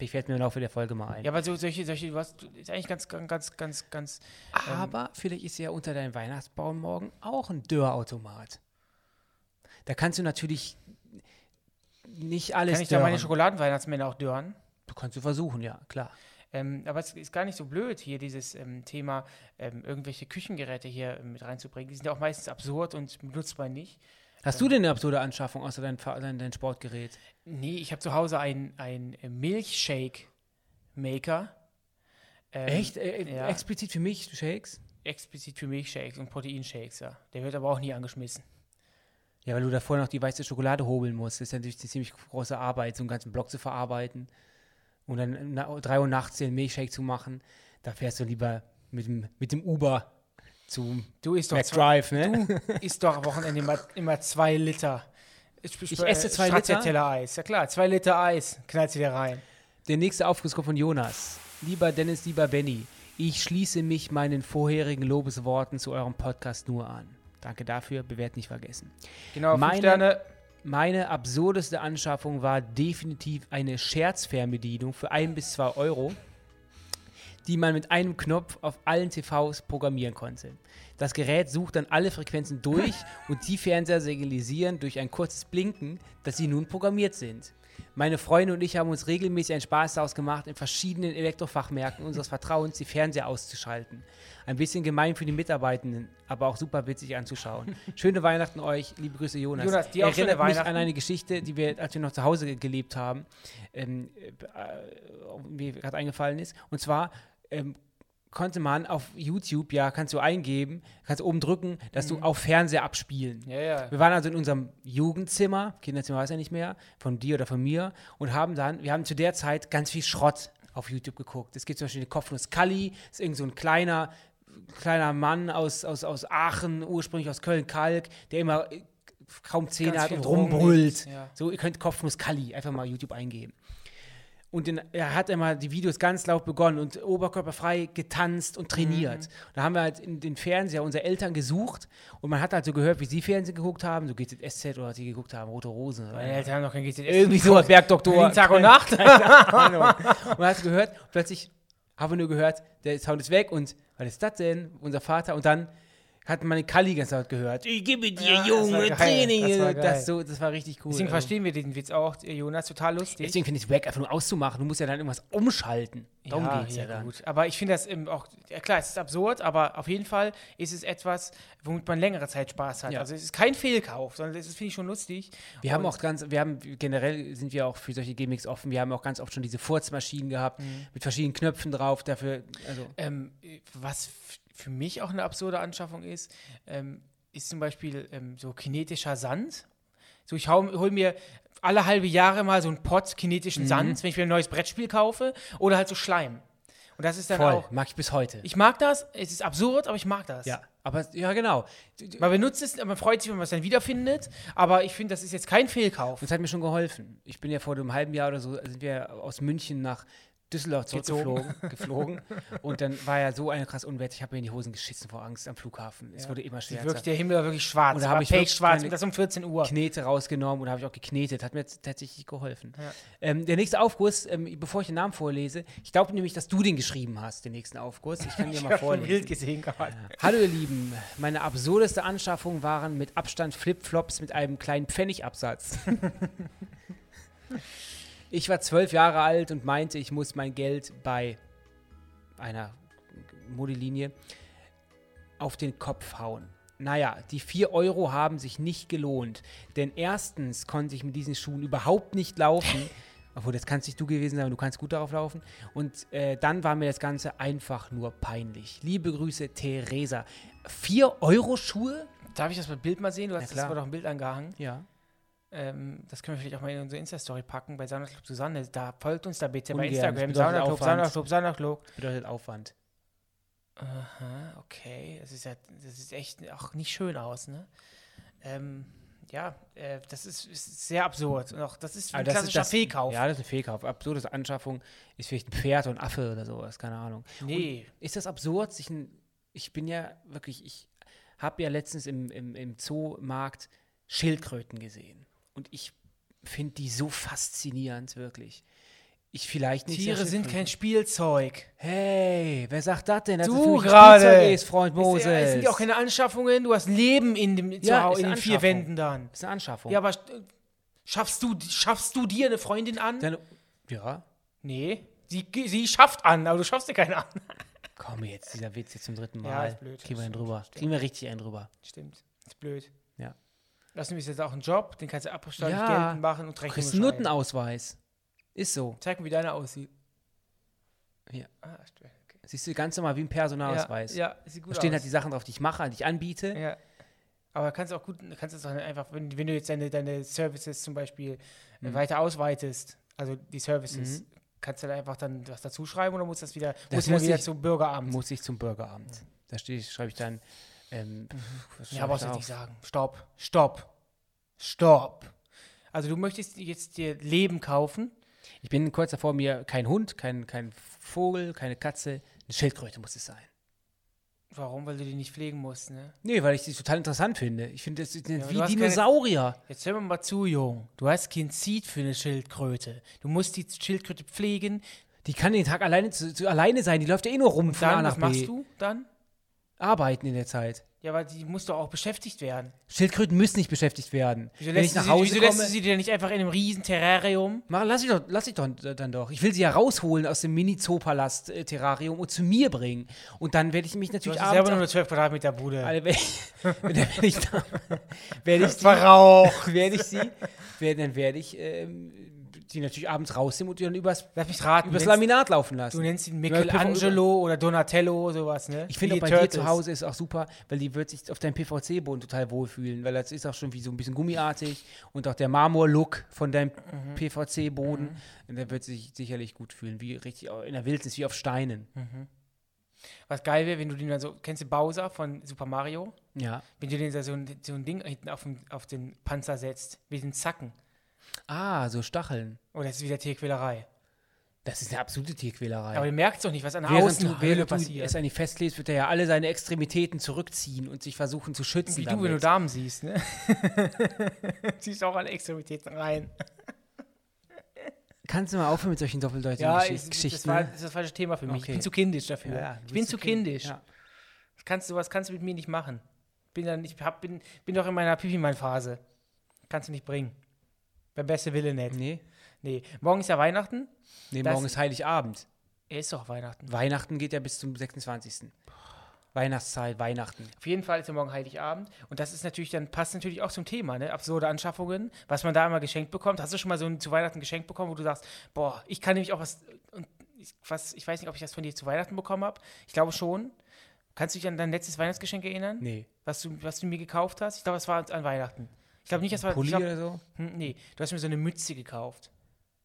Ich werde mir im Laufe der Folge mal ein. ja, aber so, solche, solche, was, ist eigentlich ganz, ganz, ganz, ganz, ganz Aber vielleicht ist ja unter deinem Weihnachtsbaum morgen auch ein Dörrautomat. Da kannst du natürlich nicht alles Kann ich da meine dörren. Schokoladenweihnachtsmänner auch dörren? Du kannst du versuchen, ja, klar. Ähm, aber es ist gar nicht so blöd, hier dieses ähm, Thema, ähm, irgendwelche Küchengeräte hier ähm, mit reinzubringen. Die sind ja auch meistens absurd und benutzt man nicht. Hast du denn eine absurde Anschaffung außer dein, dein, dein Sportgerät? Nee, ich habe zu Hause einen Milchshake-Maker. Ähm, Echt? Äh, ja. Explizit für mich, Shakes? Explizit für Milchshakes und Proteinshakes, ja. Der wird aber auch nie angeschmissen. Ja, weil du davor noch die weiße Schokolade hobeln musst. Das ist natürlich eine ziemlich große Arbeit, so einen ganzen Block zu verarbeiten. Und dann na, 3 Uhr nachts den Milchshake zu machen. Da fährst du lieber mit dem, mit dem Uber zu Du isst doch, zwei, McDrive, ne? du isst doch am Wochenende immer, immer zwei Liter. Ich, Ich esse zwei Liter? Teller Eis. Ja klar, zwei Liter Eis knallst du dir rein. Der nächste Aufguss kommt von Jonas. Lieber Dennis, lieber Benny, ich schließe mich meinen vorherigen Lobesworten zu eurem Podcast nur an. Danke dafür, bewährt nicht vergessen. Genau, fünf Meine- Sterne. Meine absurdeste Anschaffung war definitiv eine Scherzfernbedienung für ein bis zwei Euro, die man mit einem Knopf auf allen TVs programmieren konnte. Das Gerät sucht dann alle Frequenzen durch und die Fernseher signalisieren durch ein kurzes Blinken, dass sie nun programmiert sind. Meine Freunde und ich haben uns regelmäßig einen Spaß daraus gemacht, in verschiedenen Elektrofachmärkten unseres Vertrauens die Fernseher auszuschalten. Ein bisschen gemein für die Mitarbeitenden, aber auch super witzig anzuschauen. Schöne Weihnachten euch, liebe Grüße Jonas. Jonas, dir auch schöne Erinnert mich an eine Geschichte, die wir, als wir noch zu Hause ge- gelebt haben, ähm, äh, mir gerade eingefallen ist. Und zwar ähm, konnte man auf YouTube, ja, kannst du eingeben, kannst oben drücken, dass Mhm. du auf Fernseher abspielen. Ja, ja. Wir waren also in unserem Jugendzimmer, Kinderzimmer weiß ja nicht mehr, von dir oder von mir, und haben dann, wir haben zu der Zeit ganz viel Schrott auf YouTube geguckt. Es gibt zum Beispiel den Kopfnuss Kalli, ist irgend so ein kleiner, kleiner Mann aus, aus, aus Aachen, ursprünglich aus Köln-Kalk, der immer kaum Zähne hat und rumbrüllt. ja. So, ihr könnt Kopfnuss Kalli einfach mal YouTube eingeben. Und den, er hat immer die Videos ganz laut begonnen und oberkörperfrei getanzt und trainiert. Mhm. Da haben wir halt in den Fernseher unserer Eltern gesucht und man hat halt so gehört, wie sie Fernsehen geguckt haben, so GZSZ oder was sie geguckt haben, Rote Rosen. Meine Eltern haben noch kein GZS. irgendwie so, Bergdoktor. Tag und Nacht. Keine Ahnung. Und man hat gehört, plötzlich haben wir nur gehört, der Sound ist weg und was ist das denn? Unser Vater. Und dann hat man den Kalli ganz laut gehört. Ich gebe dir, Ja, das Junge, geil. Training. Das war Das, so, das war richtig cool. Deswegen Also, verstehen wir den Witz auch, Jonas, total lustig. Deswegen finde ich es wack, einfach nur auszumachen. Du musst ja dann irgendwas umschalten. Darum ja, geht es ja, ja, dann. gut. Aber ich finde das eben auch, ja klar, es ist absurd, aber auf jeden Fall ist es etwas, womit man längere Zeit Spaß hat. Ja. Also es ist kein Fehlkauf, sondern das ist, finde ich, schon lustig. Wir haben Und- auch ganz, wir haben generell sind wir auch für solche Gimmicks offen. Wir haben auch ganz oft schon diese Furzmaschinen gehabt Mhm. mit verschiedenen Knöpfen drauf. Dafür, also Ähm, was für mich auch eine absurde Anschaffung ist, ähm, ist zum Beispiel ähm, so kinetischer Sand. So, ich hole mir alle halbe Jahre mal so einen Pot kinetischen Mhm. Sand, wenn ich mir ein neues Brettspiel kaufe, oder halt so Schleim. Und das ist dann Voll, auch. mag ich bis heute. Ich mag das, es ist absurd, aber ich mag das. ja, aber ja, genau. Man benutzt es, man freut sich, wenn man es dann wiederfindet, aber ich finde, das ist jetzt kein Fehlkauf. Das hat mir schon geholfen. Ich bin ja vor einem halben Jahr oder so, sind wir aus München nach Düsseldorf zurückgeflogen geflogen. und dann war ja so eine krass Unwetter. Ich habe mir in die Hosen geschissen vor Angst am Flughafen. Es wurde immer schwerer. wirklich der Himmel war wirklich schwarz. Und da habe ich wirklich schwarz das um 14 Uhr. Knete rausgenommen und habe ich auch geknetet. Hat mir tatsächlich geholfen. Ja. Ähm, der nächste Aufguss, ähm, bevor ich den Namen vorlese, ich glaube nämlich, dass du den geschrieben hast, den nächsten Aufguss. Ich kann dir mal Ich vorlesen. Bild gesehen gerade. Hallo ihr Lieben, meine absurdeste Anschaffung waren mit Abstand Flipflops mit einem kleinen Pfennigabsatz. ich war zwölf Jahre alt und meinte, ich muss mein Geld bei einer Modelinie auf den Kopf hauen. Naja, die 4 Euro haben sich nicht gelohnt, denn erstens konnte ich mit diesen Schuhen überhaupt nicht laufen. Obwohl, das kannst nicht du gewesen sein, aber du kannst gut darauf laufen. Und äh, dann war mir das Ganze einfach nur peinlich. Liebe Grüße, Theresa. 4 Euro Schuhe? Darf ich das Bild mal sehen? Du hast Ja, das war doch ein Bild angehangen. Ja. Ähm, das können wir vielleicht auch mal in unsere Insta-Story packen bei Saunaclub Susanne. Da folgt uns da bitte bei Ungern, Instagram. bedeutet Saunaclub, Aufwand. Saunaclub, Saunaclub. Bedeutet Aufwand. Aha, okay. Das ist ja, das sieht echt auch nicht schön aus, ne? Ähm, ja, äh, das ist, ist sehr absurd. Und auch das ist ein ist klassischer das- Fehlkauf. Ja, das ist ein Fehlkauf. Absurde Anschaffung ist vielleicht ein Pferd und ein Affe oder sowas, keine Ahnung. Nee. Ist das absurd? Ein, ich bin ja wirklich, ich habe ja letztens im, im, im Zoomarkt Schildkröten gesehen. Und ich finde die so faszinierend, wirklich. Ich vielleicht nicht. Tiere sind kein. Spielzeug. Hey, wer sagt das denn? Dass Du das gerade. Ist, Freund Moses. Ja- es sind ja auch keine Anschaffungen, du hast Leben in, dem, Ja, in den vier. Wänden dann. ist eine Anschaffung. Ja, aber äh, schaffst du, schaffst du dir eine Freundin an? Dann, ja, Nee, sie, sie schafft an, aber du schaffst dir keine an. komm jetzt, dieser Witz jetzt zum dritten Ja, Mal. ist blöd. Kriegen wir einen drüber. stimmt. Kriegen wir richtig einen drüber. Stimmt, ist blöd. Ja. Das ist jetzt auch ein Job, den kannst du absteuerlich Ja. geltend machen und Du Rechnungen kriegst einen. Nuttenausweis. Ist so. Zeig mir, wie deiner aussieht. Hier. Ah. Okay. Siehst du ganz normal wie ein Personalausweis. Ja, ja, sieht gut Da stehen aus. halt die Sachen drauf, die ich mache, die ich anbiete. Ja. Aber kannst du auch gut, kannst es auch einfach, wenn, wenn du jetzt deine, deine Services zum Beispiel Mhm. weiter ausweitest, also die Services, kannst du da einfach dann was dazu schreiben oder musst das wieder, du dann muss wieder ich- zum Bürgeramt? Muss ich zum Bürgeramt. Da stehe ich, schreibe ich dann. Ähm, was ja, schreibe brauchst ich du nicht sagen. Stopp, stopp, stopp. Also du möchtest jetzt dir Leben kaufen. Ich bin kurz davor, mir kein Hund, kein, kein Vogel, keine Katze, eine Schildkröte muss es sein. Warum? Weil du die nicht pflegen musst, ne? Nee, weil ich die total interessant finde. Ich finde, das sind Ja, wie hast keine- Dinosaurier. Jetzt hör mal zu, Jung. Du hast kein Seed für eine Schildkröte. Du musst die Schildkröte pflegen. Die kann den Tag alleine, zu, zu, alleine sein. Die läuft ja eh nur rum von A Dann, was machst du dann? Arbeiten in der Zeit. Ja, aber die muss doch auch beschäftigt werden. Schildkröten müssen nicht beschäftigt werden. Wieso Wenn lässt, ich nach du Hause sie, wieso lässt komme, du sie dir nicht einfach in einem riesen Terrarium? Mach, lass ich doch, lass ich doch dann doch. Ich will sie ja rausholen aus dem Mini-Zoopalast-Terrarium und zu mir bringen. Und dann werde ich mich Du natürlich hast ja selber nur eine 12 Quadratmeter Bude. Alle, werde ich, werde ich, da- werde ich, sie, Verraucht. werde ich sie, werde, dann werde ich ähm, die natürlich abends rausnehmen und die dann übers, Lass mich raten. übers du Laminat laufen Du lassen. nennst ihn Michelangelo oder Donatello, sowas, ne? Ich finde auch bei die dir Turtles. zu Hause ist auch super, weil die wird sich auf deinem PVC-Boden total wohlfühlen, weil das ist auch schon wie so ein bisschen gummiartig und auch der Marmor-Look von deinem Mhm. PVC-Boden, und der wird sich sicherlich gut fühlen, wie richtig in der Wildnis, wie auf Steinen. Was geil wäre, wenn du den dann so, kennst du Bowser von Super Mario? Ja. Wenn du den so ein, so ein Ding hinten auf den, auf den Panzer setzt, wie den Zacken. Ah, so Stacheln. Oh, das ist wieder Tierquälerei. Das ist eine absolute Tierquälerei. Aber du merkst doch nicht, was an der du, Außenhöhle du passiert. es an die festlegst, wird er ja alle seine Extremitäten zurückziehen und sich versuchen zu schützen. Wie du, damit. wenn du Damen siehst, ne? Siehst auch alle Extremitäten rein. Kannst du mal aufhören mit solchen doppeldeutigen Ja, Geschicht- ist, das, Geschichten? war, ne? das ist das falsche Thema für mich. Ich Okay. bin zu kindisch dafür. Ja, du ich bin zu zu kind- kindisch. ja. Das kannst, sowas kannst du mit mir nicht machen. Bin, dann, ich hab, bin, bin doch in meiner Pipi-Mann-Phase. Kannst du nicht bringen. Beim beste Wille nicht. Nee, Nee. Morgen ist ja Weihnachten. nee Das- morgen ist Heiligabend. Er ist doch Weihnachten. Weihnachten geht ja bis zum 26. Weihnachtszeit, Weihnachten. Auf jeden Fall ist ja morgen Heiligabend. Und das ist natürlich dann, passt natürlich auch zum Thema, ne? Absurde Anschaffungen, was man da immer geschenkt bekommt. Hast du schon mal so ein zu Weihnachten Geschenk bekommen, wo du sagst, boah, ich kann nämlich auch was, was, ich weiß nicht, ob ich das von dir zu Weihnachten bekommen habe. Ich glaube schon. Kannst du dich an dein letztes Weihnachtsgeschenk erinnern? Nee. Was du, was du mir gekauft hast? Ich glaube, es war an Weihnachten. Ich glaube nicht, das war. Pulli glaub, oder so? hm, nee, du hast mir so eine Mütze gekauft.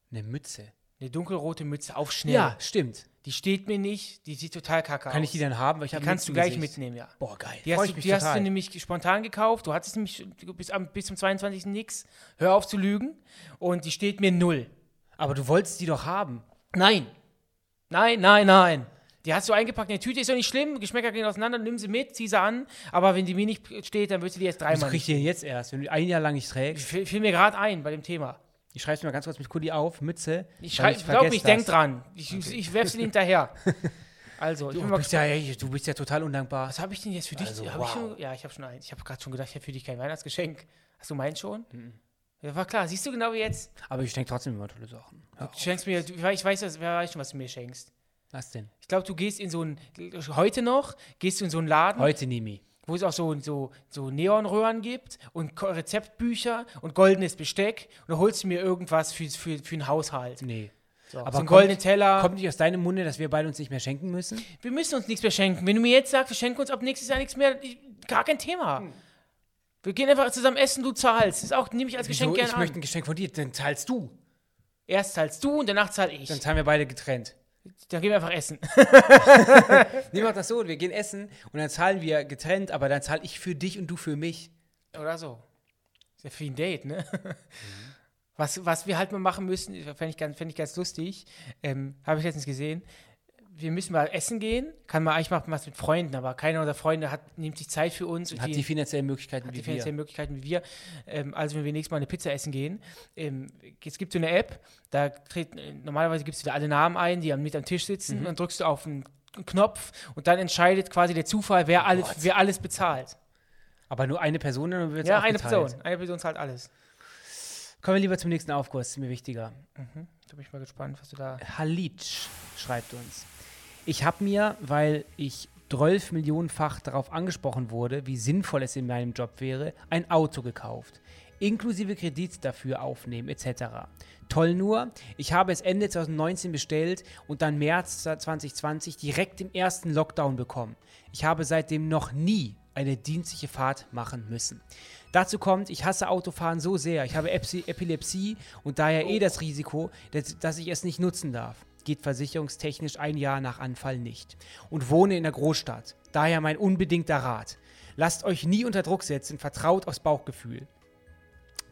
Eine Mütze. eine dunkelrote Mütze auf schnell. Ja, stimmt. Die steht mir nicht, die sieht total kacke aus. Kann ich die dann haben? Weil ich Die kannst du nichts gleich Gesicht. mitnehmen, ja. Boah, geil. Die, hast, du, mich die hast du nämlich spontan gekauft. Du hattest nämlich bis, am, bis zum 22. nix. Hör auf zu lügen. Und die steht mir null. Aber du wolltest die doch haben. Nein. Nein, nein, nein. Die hast du eingepackt in die Tüte, ist doch nicht schlimm. Geschmäcker gehen auseinander, nimm sie mit, zieh sie an. Aber wenn die mir nicht steht, dann wirst du die erst dreimal kriegst nicht. du jetzt erst, wenn du ein Jahr lang nicht trägst? Fiel, fiel mir gerade ein bei dem Thema. Ich schreibe es mir ganz kurz mit Kuli auf, Mütze. Ich schreibe, glaub mir, vergesse ich denk das. dran. Ich, ich werf sie hinterher. Also, ich Du mal bist, ja, ey, du bist ja total undankbar. Was habe ich denn jetzt für dich? Also, hab wow. ich schon, ja, ich habe schon eins. Ich habe gerade schon gedacht, ich habe für dich kein Weihnachtsgeschenk. Hast du meins schon? Mhm. Ja, war klar. Siehst du genau wie jetzt? Aber ich denke trotzdem immer tolle Sachen. Ja. Du schenkst mir, ich weiß, wer weiß schon, was du mir schenkst. Was denn? Ich glaube, du gehst in so ein, heute noch, gehst du in so einen Laden, Heute Nimi. wo es auch so, so, so Neonröhren gibt und Rezeptbücher und goldenes Besteck und da holst du mir irgendwas für, für, für einen Haushalt. Nee. So, Aber so einen goldenen Teller. Kommt nicht aus deinem Munde, dass wir beide uns nicht mehr schenken müssen? Wir müssen uns nichts mehr schenken. Wenn du mir jetzt sagst, wir schenken uns ab nächstes Jahr nichts mehr, ich- gar kein Thema. Hm. Wir gehen einfach zusammen essen, du zahlst. Das ist auch, nehme ich als Geschenk Wieso? gerne Ich an. möchte ein Geschenk von dir, dann zahlst du. Erst zahlst du und danach zahl ich. Dann zahlen wir beide getrennt. Dann gehen wir einfach essen. Nee, mach das so, wir gehen essen und dann zahlen wir getrennt, aber dann zahle ich für dich und du für mich. Oder so. Ist ja für ein Date, ne? Was, was wir halt mal machen müssen, fände ich, ganz- fänd ich ganz lustig, ähm, habe ich letztens gesehen. Wir müssen mal essen gehen. Kann man eigentlich machen was mit Freunden, aber keiner unserer Freunde hat, nimmt sich Zeit für uns. und Hat die finanziellen Möglichkeiten hat die wie finanziellen wir. Möglichkeiten wie wir. Ähm, also wenn wir nächstes Mal eine Pizza essen gehen, ähm, es gibt so eine App, da treten, äh, normalerweise gibst du wieder alle Namen ein, die mit am Tisch sitzen, Mhm. und dann drückst du auf einen Knopf und dann entscheidet quasi der Zufall, wer, alles, Oh Gott. wer alles bezahlt. Aber nur eine Person, dann wird es Ja, eine. Person. Eine Person zahlt alles. Kommen wir lieber zum nächsten Aufguss, ist mir wichtiger. Da bin ich mal gespannt, was du da. Halitsch schreibt uns. Ich habe mir, weil ich 12 Millionenfach darauf angesprochen wurde, wie sinnvoll es in meinem Job wäre, ein Auto gekauft. Inklusive Kredit dafür aufnehmen etc. Toll nur, ich habe es Ende 2019 bestellt und dann März 2020 direkt im ersten Lockdown bekommen. Ich habe seitdem noch nie eine dienstliche Fahrt machen müssen. Dazu kommt, ich hasse Autofahren so sehr. Ich habe Epsi Epilepsie und daher eh das Risiko, dass ich es nicht nutzen darf. Geht versicherungstechnisch ein Jahr nach Anfall nicht. Und wohne in der Großstadt. Daher mein unbedingter Rat. Lasst euch nie unter Druck setzen, vertraut aufs Bauchgefühl.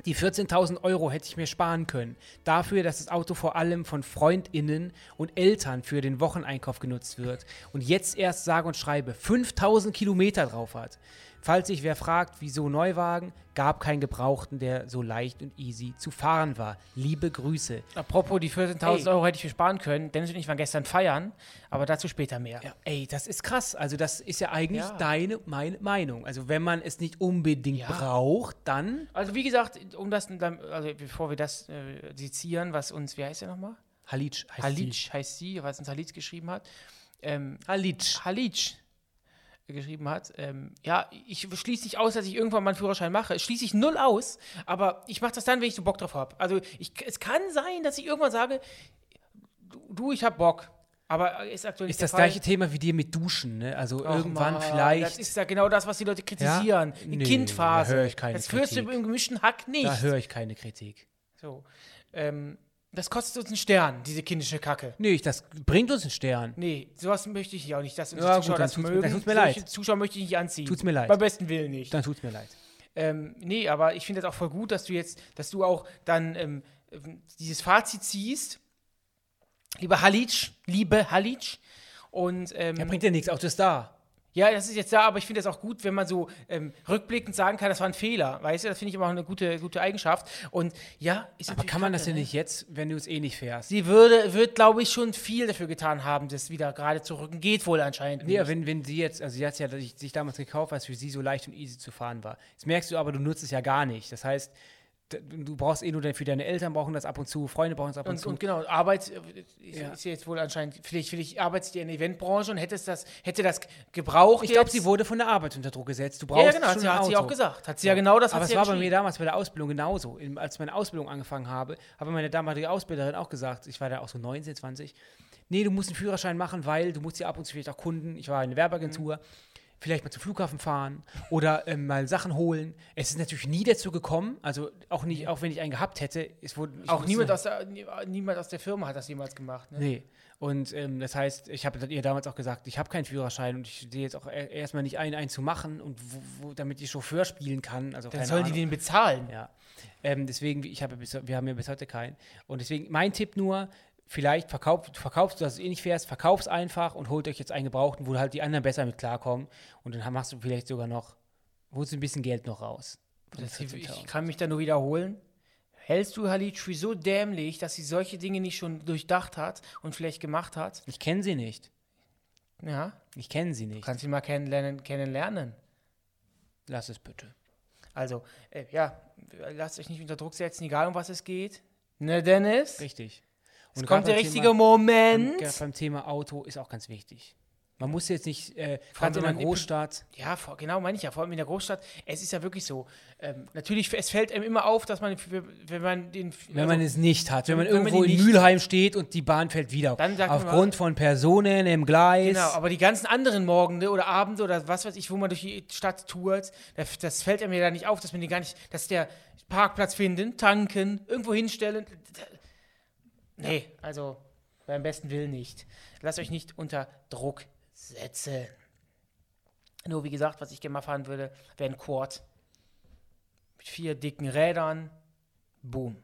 Die 14.000 Euro hätte ich mir sparen können. Dafür, dass das Auto vor allem von FreundInnen und Eltern für den Wocheneinkauf genutzt wird und jetzt erst sage und schreibe 5.000 Kilometer drauf hat. Falls sich wer fragt, wieso Neuwagen, gab keinen Gebrauchten, der so leicht und easy zu fahren war. Liebe Grüße. Apropos, die 14.000 Ey. Euro hätte ich mir sparen können. Dennis und ich waren gestern feiern, aber dazu später mehr. Ja, ey, das ist krass. Also das ist ja eigentlich Ja. deine, meine Meinung. Also wenn man es nicht unbedingt Ja. braucht, dann Also, wie gesagt, um das, also bevor wir das äh, sezieren, was uns, wie heißt der nochmal? Halitsch heißt Halitsch heißt sie, was uns Halitsch geschrieben hat. Ähm, sie. Halitsch. Halitsch geschrieben hat. Ähm, ja, ich schließe nicht aus, dass ich irgendwann mal einen Führerschein mache. Schließe ich null aus, aber ich mache das dann, wenn ich so Bock drauf habe. Also ich, es kann sein, dass ich irgendwann sage, du, ich habe Bock. Aber ist aktuell Ist das Fall. gleiche Thema wie dir mit Duschen, ne? Also Ach irgendwann Mann, vielleicht. Das ist ja genau das, was die Leute kritisieren. Die Nee, Kindphase. da höre ich keine das führst du Kritik. im gemischten Hack nicht. da höre ich keine Kritik. so. ähm, das kostet uns einen Stern, diese kindische Kacke. Nee, ich, das bringt uns einen Stern. Nee, sowas möchte ich auch nicht, dass unsere Ja, gut, Zuschauer dann das tut's mögen. dann tut's mir Solche leid. Zuschauer möchte ich nicht anziehen. Tut's mir leid. Beim besten Willen nicht. Dann tut's mir leid. Ähm, nee, aber ich finde das auch voll gut, dass du jetzt, dass du auch dann ähm, ähm, dieses Fazit ziehst. Lieber Halitsch, liebe Halitsch. Und ähm, Ja, bringt dir nichts, Auto ist da. Ja, das ist jetzt da, aber ich finde das auch gut, wenn man so ähm, rückblickend sagen kann, das war ein Fehler. Weißt du, das finde ich immer auch eine gute, gute Eigenschaft. Und ja, ist Aber kann man das denn ne? nicht jetzt, wenn du es eh nicht fährst? Sie würde, wird, glaube ich, schon viel dafür getan haben, das wieder gerade zu rücken. Geht wohl anscheinend Nee, nicht. wenn, wenn sie jetzt, also sie hat es ja sich damals gekauft, weil es für sie so leicht und easy zu fahren war. Jetzt merkst du aber, du nutzt es ja gar nicht. Das heißt, du brauchst eh nur für deine Eltern brauchen das ab und zu, Freunde brauchen das ab und, Und, zu. und genau, Arbeit äh, ist, Ja. ist jetzt wohl anscheinend, vielleicht, vielleicht arbeitest du in der Eventbranche und hättest das, hätte das gebraucht. ich glaube, sie wurde von der Arbeit unter Druck gesetzt. Du Ja, brauchst ja, genau, hat schon sie, ein hat sie auch gesagt. Hat sie ja genau das Aber hat es sie war ja bei mir damals bei der Ausbildung genauso. In, als ich meine Ausbildung angefangen habe, habe meine damalige Ausbilderin auch gesagt, ich war da auch so 19, 20, nee, du musst einen Führerschein machen, weil du musst ja ab und zu vielleicht auch Kunden, ich war eine Werbeagentur, vielleicht mal zum Flughafen fahren oder ähm, mal Sachen holen. Es ist natürlich nie dazu gekommen, also auch nicht, auch wenn ich einen gehabt hätte, es wurde Auch niemand aus, der, nie- niemand aus der Firma hat das jemals gemacht. Ne? Nee. Und ähm, das heißt, ich habe ihr damals auch gesagt, ich habe keinen Führerschein und ich sehe jetzt auch e- erstmal nicht ein, einen zu machen und wo, wo, damit ich Chauffeur spielen kann. Also Dann sollen die Ahnung. den bezahlen. Ja. Ähm, deswegen, ich habe bis, wir haben ja bis heute keinen. Und deswegen, mein Tipp nur, vielleicht verkauft, verkaufst du, dass du eh nicht fährst, verkauf's einfach und holt euch jetzt einen gebrauchten, wo halt die anderen besser mit klarkommen. Und dann machst du vielleicht sogar noch, holst du ein bisschen Geld noch raus. Das, ich 14.000. kann mich da nur wiederholen. Hältst du Halit für so dämlich, dass sie solche Dinge nicht schon durchdacht hat und vielleicht gemacht hat? Ich kenne sie nicht. Ja, Ich kenne sie nicht. kannst du mal kennenlernen. kennenlernen. Lass es bitte. Also, äh, ja, lasst euch nicht unter Druck setzen, egal um was es geht. Ne, Dennis? Richtig. Es Und kommt gerade der richtige Thema- Moment. Beim, beim Thema Auto ist auch ganz wichtig. Man muss jetzt nicht, äh, Vor allem, gerade in man- Großstadt, Ja, vor, genau meine ich ja. Vor allem in der Großstadt. Es ist ja wirklich so. Ähm, natürlich, es fällt einem immer auf, dass man, wenn man den. wenn man es nicht hat, wenn man wenn man irgendwo die in Mülheim steht und die Bahn fällt wieder. Dann sagt man Aufgrund von Personen im Gleis. Genau, aber die ganzen anderen Morgende oder Abende oder was weiß ich, wo man durch die Stadt tourt, das, das fällt einem ja da nicht auf, dass man die gar nicht, dass der Parkplatz finden, tanken, irgendwo hinstellen. Nee, also beim besten Willen nicht. Lasst euch nicht unter Druck setzen. Nur wie gesagt, was ich gerne mal fahren würde, wäre ein Quad. Mit vier dicken Rädern. Boom.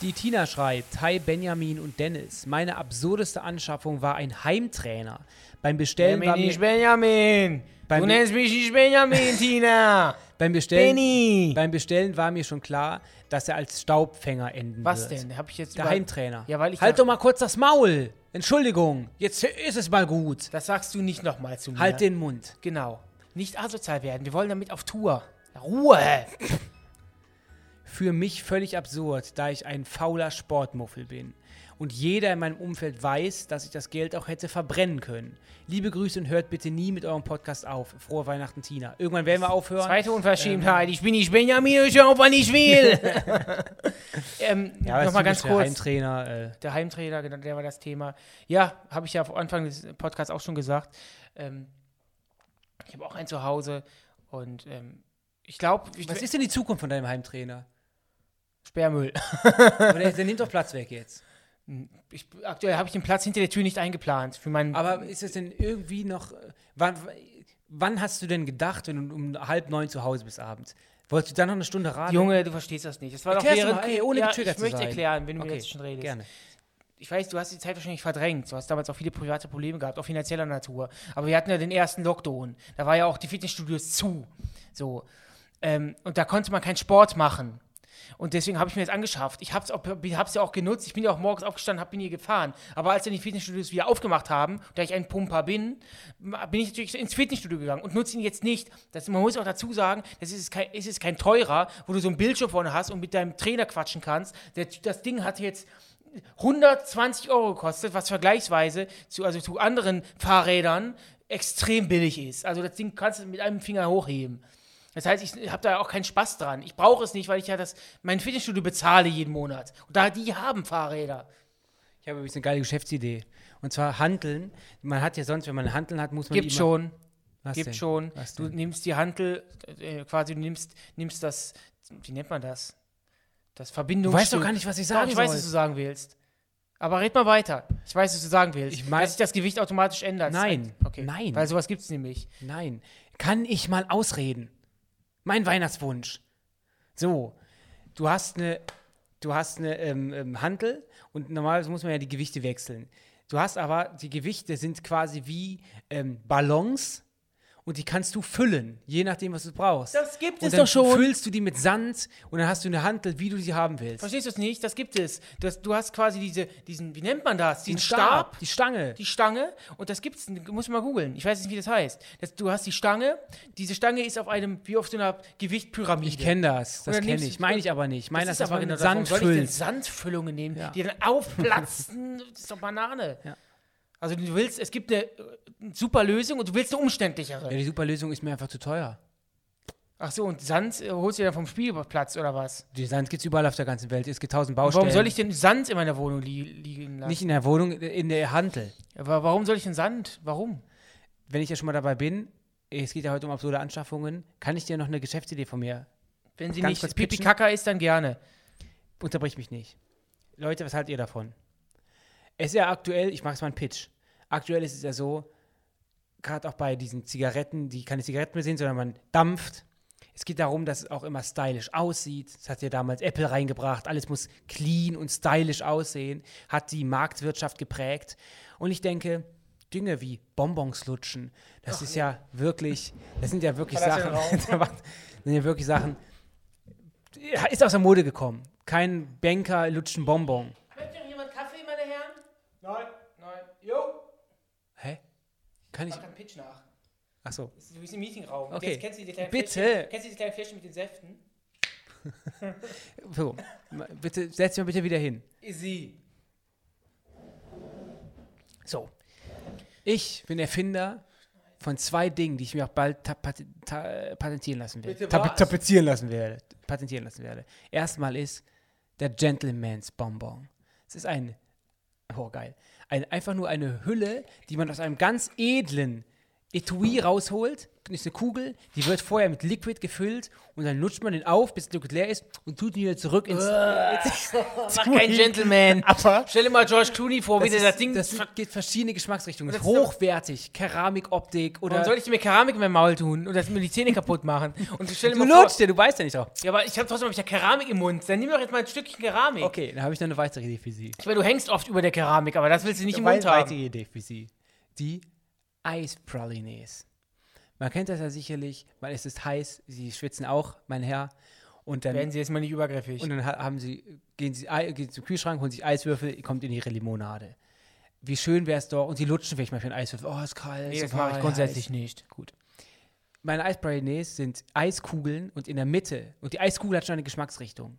Die Tina schreibt, Hi Benjamin und Dennis. Meine absurdeste Anschaffung war ein Heimtrainer. Beim Bestellen war Benjamin, nicht mir, Benjamin. Beim du nennst mich nicht Benjamin, Tina. beim, Bestellen, Benny. beim Bestellen war mir schon klar, dass er als Staubfänger enden Was wird. denn? Hab ich jetzt Der Heimtrainer. Ja, weil ich halt doch mal kurz das Maul. Entschuldigung, jetzt ist es mal gut. Das sagst du nicht nochmal zu mir. Halt den Mund. Genau. Nicht asozial werden. Wir wollen damit auf Tour. Ruhe. Für mich völlig absurd, da ich ein fauler Sportmuffel bin. Und jeder in meinem Umfeld weiß, dass ich das Geld auch hätte verbrennen können. Liebe Grüße und hört bitte nie mit eurem Podcast auf. Frohe Weihnachten, Tina. Irgendwann werden wir aufhören. Zweite Unverschämtheit. Ich bin nicht Benjamin, ich höre auf, wann ich will. ähm, ja, Nochmal ganz typisch, der kurz. Heimtrainer. Äh, Der Heimtrainer, genau, der war das Thema. Ja, habe ich ja am Anfang des Podcasts auch schon gesagt. Ähm, ich habe auch einen zu Hause und ähm, ich glaube, was ist denn die Zukunft von deinem Heimtrainer? Sperrmüll. Der, der nimmt doch Platz weg jetzt. Ich, aktuell habe ich den Platz hinter der Tür nicht eingeplant für meinen. Aber ist es denn irgendwie noch. Wann, wann hast du denn gedacht, wenn du um halb neun zu Hause bist abends? Wolltest du dann noch eine Stunde radeln? Junge, du verstehst das nicht. Das war doch Erklär's während, mal, ey, ohne ja, getriggert ich möchte sein. erklären, wenn du mir Okay, jetzt schon redest. Gerne. Ich weiß, du hast die Zeit wahrscheinlich verdrängt. Du hast damals auch viele private Probleme gehabt, auch finanzieller Natur. Aber wir hatten ja den ersten Lockdown. Da war ja auch die Fitnessstudios zu. So. Ähm, und da konnte man keinen Sport machen. Und deswegen habe ich mir das angeschafft. Ich habe es ja auch genutzt. Ich bin ja auch morgens aufgestanden, hab, bin hier gefahren. Aber als dann die Fitnessstudios wieder aufgemacht haben, da ich ein Pumper bin, bin ich natürlich ins Fitnessstudio gegangen und nutze ihn jetzt nicht. Das, man muss auch dazu sagen, das ist kein, es ist kein teurer, wo du so einen Bildschirm vorne hast und mit deinem Trainer quatschen kannst. Das Ding hat jetzt 120 Euro gekostet, was vergleichsweise zu, also zu anderen Fahrrädern extrem billig ist. Also das Ding kannst du mit einem Finger hochheben. Das heißt, ich habe da auch keinen Spaß dran. Ich brauche es nicht, weil ich ja das mein Fitnessstudio bezahle jeden Monat. Und da die haben Fahrräder. Ich habe übrigens eine geile Geschäftsidee. Und zwar Handeln. Man hat ja sonst, wenn man Handeln hat, muss man Gibt schon, Was gibt denn? schon. Was Du denn? nimmst die Hantel, äh, quasi du nimmst, nimmst das, wie nennt man das? Das Du Verbindungsstück. weißt doch gar nicht, was ich sagen ich weiß, soll. was du sagen willst. Aber red mal weiter. Ich weiß, was du sagen willst. Ich mein- dass sich das Gewicht automatisch ändert. Nein. Okay. Nein. Weil sowas gibt es nämlich. Nein. Kann ich mal ausreden? Mein Weihnachtswunsch. So, du hast eine, du hast eine ähm, ähm, Hantel und normalerweise muss man ja die Gewichte wechseln. Du hast aber, die Gewichte sind quasi wie ähm, Ballons und die kannst du füllen, je nachdem, was du brauchst. Das gibt und es dann doch schon. füllst du die mit Sand und dann hast du eine Hantel, wie du sie haben willst. Verstehst du es nicht? Das gibt es. Das, du hast quasi diese, diesen, wie nennt man das? Diesen Den Stab, die Stange. die Stange. Und das gibt's, muss man mal googeln. Ich weiß nicht, wie das heißt. Das, du hast die Stange. Diese Stange ist auf einem, wie auf so einer Gewichtpyramide. ich kenne das, das kenne ich. Meine ich aber nicht. Ich meine, das das, ist aber genau Sand ich. Sandfüllungen nehmen, Ja. die dann aufplatzen? das ist doch Banane. Ja. Also du willst, es gibt eine, äh, super Lösung und du willst eine umständlichere. Ja, die super Lösung ist mir einfach zu teuer. Ach so, und Sand äh, holst du dir dann vom Spielplatz oder was? Die Sand gibt es überall auf der ganzen Welt. Es gibt tausend Und Baustellen. warum soll ich denn Sand in meiner Wohnung li liegen lassen? Nicht in der Wohnung, in der Hantel. Aber warum soll ich denn Sand? Warum? Wenn ich ja schon mal dabei bin, es geht ja heute um absurde Anschaffungen, kann ich dir noch eine Geschäftsidee von mir? Wenn sie nicht Pipi? Kaka ist, dann gerne. Unterbrich mich nicht. Leute, was haltet ihr davon? Es ist ja aktuell, ich mache es mal einen Pitch. Aktuell ist es ja so, gerade auch bei diesen Zigaretten, die keine Zigaretten mehr sind, sondern man dampft. Es geht darum, dass es auch immer stylisch aussieht. Das hat ja damals Apple reingebracht. Alles muss clean und stylisch aussehen. Hat die Marktwirtschaft geprägt. Und ich denke, Dinge wie Bonbons lutschen, das ist ja wirklich, das sind ja wirklich Sachen. das sind ja wirklich Sachen. Ja, Ist aus der Mode gekommen. Kein Banker lutscht einen Bonbon. Möchte noch jemand Kaffee, meine Herren? Nein. Nein. Jo. Hä? Kann ich. Mach einen Pitch nach. Achso. Du bist im Meetingraum. Okay. Jetzt kennst du die kleinen Bitte. Fläschchen, kennst du die kleinen Fläschchen mit den Säften? So. Bitte, setz mich bitte wieder hin. Sie. So. Ich bin Erfinder von zwei Dingen, die ich mir auch bald patentieren lassen werde. Bitte Tap tapezieren lassen werde. Patentieren lassen werde. Erstmal ist der Gentleman's Bonbon. Es ist ein, oh geil, ein, einfach nur eine Hülle, die man aus einem ganz edlen Etui rausholt. Ist eine Kugel, die wird vorher mit Liquid gefüllt und dann lutscht man den auf, bis das Liquid leer ist und tut ihn wieder zurück ins. Mach kein Gentleman. Aber Stell dir mal George Clooney vor, wie der das Ding. das geht verschiedene Geschmacksrichtungen. Das ist hochwertig, Keramikoptik oder. Warum soll ich mir Keramik in mein Maul tun und das mir die Zähne kaputt machen? Und stell dir du mal vor, lutschst ja, du weißt ja nicht drauf. ja, aber ich habe trotzdem hab ich ja Keramik im Mund. Dann nimm doch jetzt mal ein Stückchen Keramik. Okay, dann habe ich noch eine weitere Idee für Sie. Ich meine, du hängst oft über der Keramik, aber das willst du nicht im Eine Mund weitere haben. Idee für Sie. Die Eispralines. Man kennt das ja sicherlich, weil es ist heiß, Sie schwitzen auch, mein Herr. Und dann, Werden sie jetzt mal nicht übergriffig. und dann ha- haben Sie, gehen Sie gehen zum Kühlschrank, holen sich Eiswürfel, kommt in Ihre Limonade. Wie schön wäre es doch, und Sie lutschen vielleicht mal für einen Eiswürfel. Oh, ist kalt. nee, das mache ich grundsätzlich heiß. nicht. Gut. Meine Eispralines sind Eiskugeln und in der Mitte, und die Eiskugel hat schon eine Geschmacksrichtung,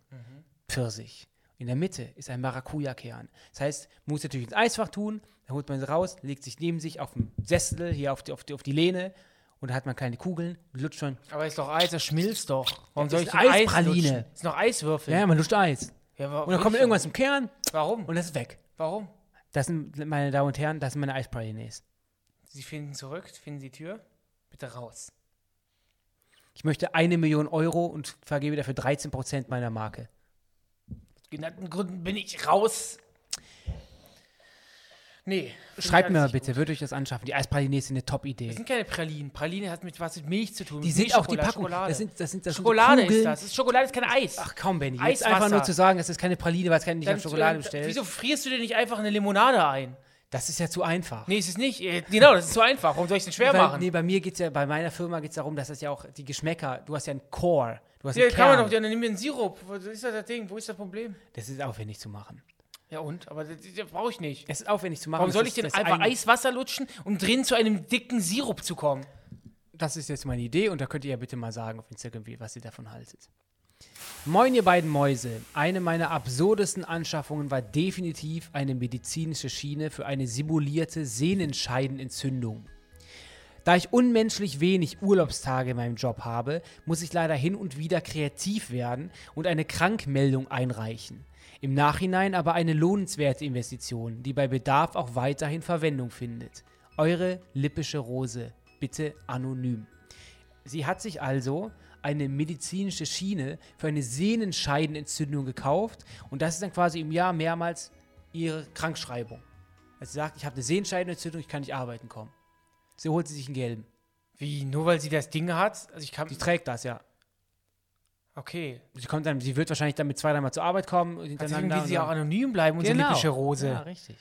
Pfirsich. In der Mitte ist ein Maracuja-Kern. Das heißt, man muss natürlich ins Eisfach tun, dann holt man sie raus, legt sich neben sich auf den Sessel, hier auf die, auf die, auf die Lehne, und da hat man kleine Kugeln und lutscht schon. Aber ist doch Eis, das schmilzt doch. Warum soll ich denn Eis Eispraline. lutschen? Ist noch Eiswürfel. Ja, man lutscht Eis. Ja, Und dann kommt irgendwas zum Kern. Warum? und das ist weg. Warum? Das sind, meine Damen und Herren, das sind meine Eispralines. Sie finden zurück, finden die Tür. Bitte raus. Ich möchte eine Million Euro und vergebe dafür 13% meiner Marke. Aus genannten Gründen bin ich raus. Nee. Schreibt ich mir bitte, gut. würdet euch das anschaffen? Die Eispralines sind eine Top-Idee. Das sind keine Pralinen. Praline hat mit was mit Milch zu tun. Die sind auch die Packung. Schokolade. Das sind, das sind, das Schokolade sind ist das. das ist Schokolade ist kein Eis. Ach komm, Benny. Jetzt Eiswasser. einfach nur zu sagen, es ist keine Praline, weil es keine nicht Schokolade bestellt. Wieso frierst du dir nicht einfach eine Limonade ein? Das ist ja zu einfach. Nee, ist es nicht. Äh, Genau, das ist zu einfach. Warum soll ich es denn schwer Weil, machen? Nee, bei mir geht's ja, bei meiner Firma geht es darum, dass das ja auch die Geschmäcker, du hast ja einen Core, du hast Ja, einen kann man doch, ja, dann nimm mir einen Sirup. Wo ist das, Ding? Wo ist das Problem? das ist aufwendig zu machen. Ja und? Aber das, das brauche ich nicht. Es ist aufwendig zu machen. Warum soll ich denn einfach Eiswasser lutschen, um drin zu einem dicken Sirup zu kommen? Das ist jetzt meine Idee und da könnt ihr ja bitte mal sagen auf Instagram, was ihr davon haltet. Moin, ihr beiden Mäuse. Eine meiner absurdesten Anschaffungen war definitiv eine medizinische Schiene für eine simulierte Sehnenscheidenentzündung. Da ich unmenschlich wenig Urlaubstage in meinem Job habe, muss ich leider hin und wieder kreativ werden und eine Krankmeldung einreichen. Im Nachhinein aber eine lohnenswerte Investition, die bei Bedarf auch weiterhin Verwendung findet. Eure lippische Rose, bitte anonym. Sie hat sich also eine medizinische Schiene für eine Sehnenscheidenentzündung gekauft und das ist dann quasi im Jahr mehrmals ihre Krankschreibung. Also sie sagt, ich habe eine Sehnenscheidenentzündung, ich kann nicht arbeiten kommen. So holt sie sich einen gelben. Wie? Nur weil sie das Ding hat? Also ich kann. Sie trägt das, ja. Okay. Sie kommt dann, sie wird wahrscheinlich damit zwei, dreimal zur Arbeit kommen und Also hintereinander. deswegen will und sie dann- auch anonym bleiben, unsere Genau. lippische Rose. Ja, richtig.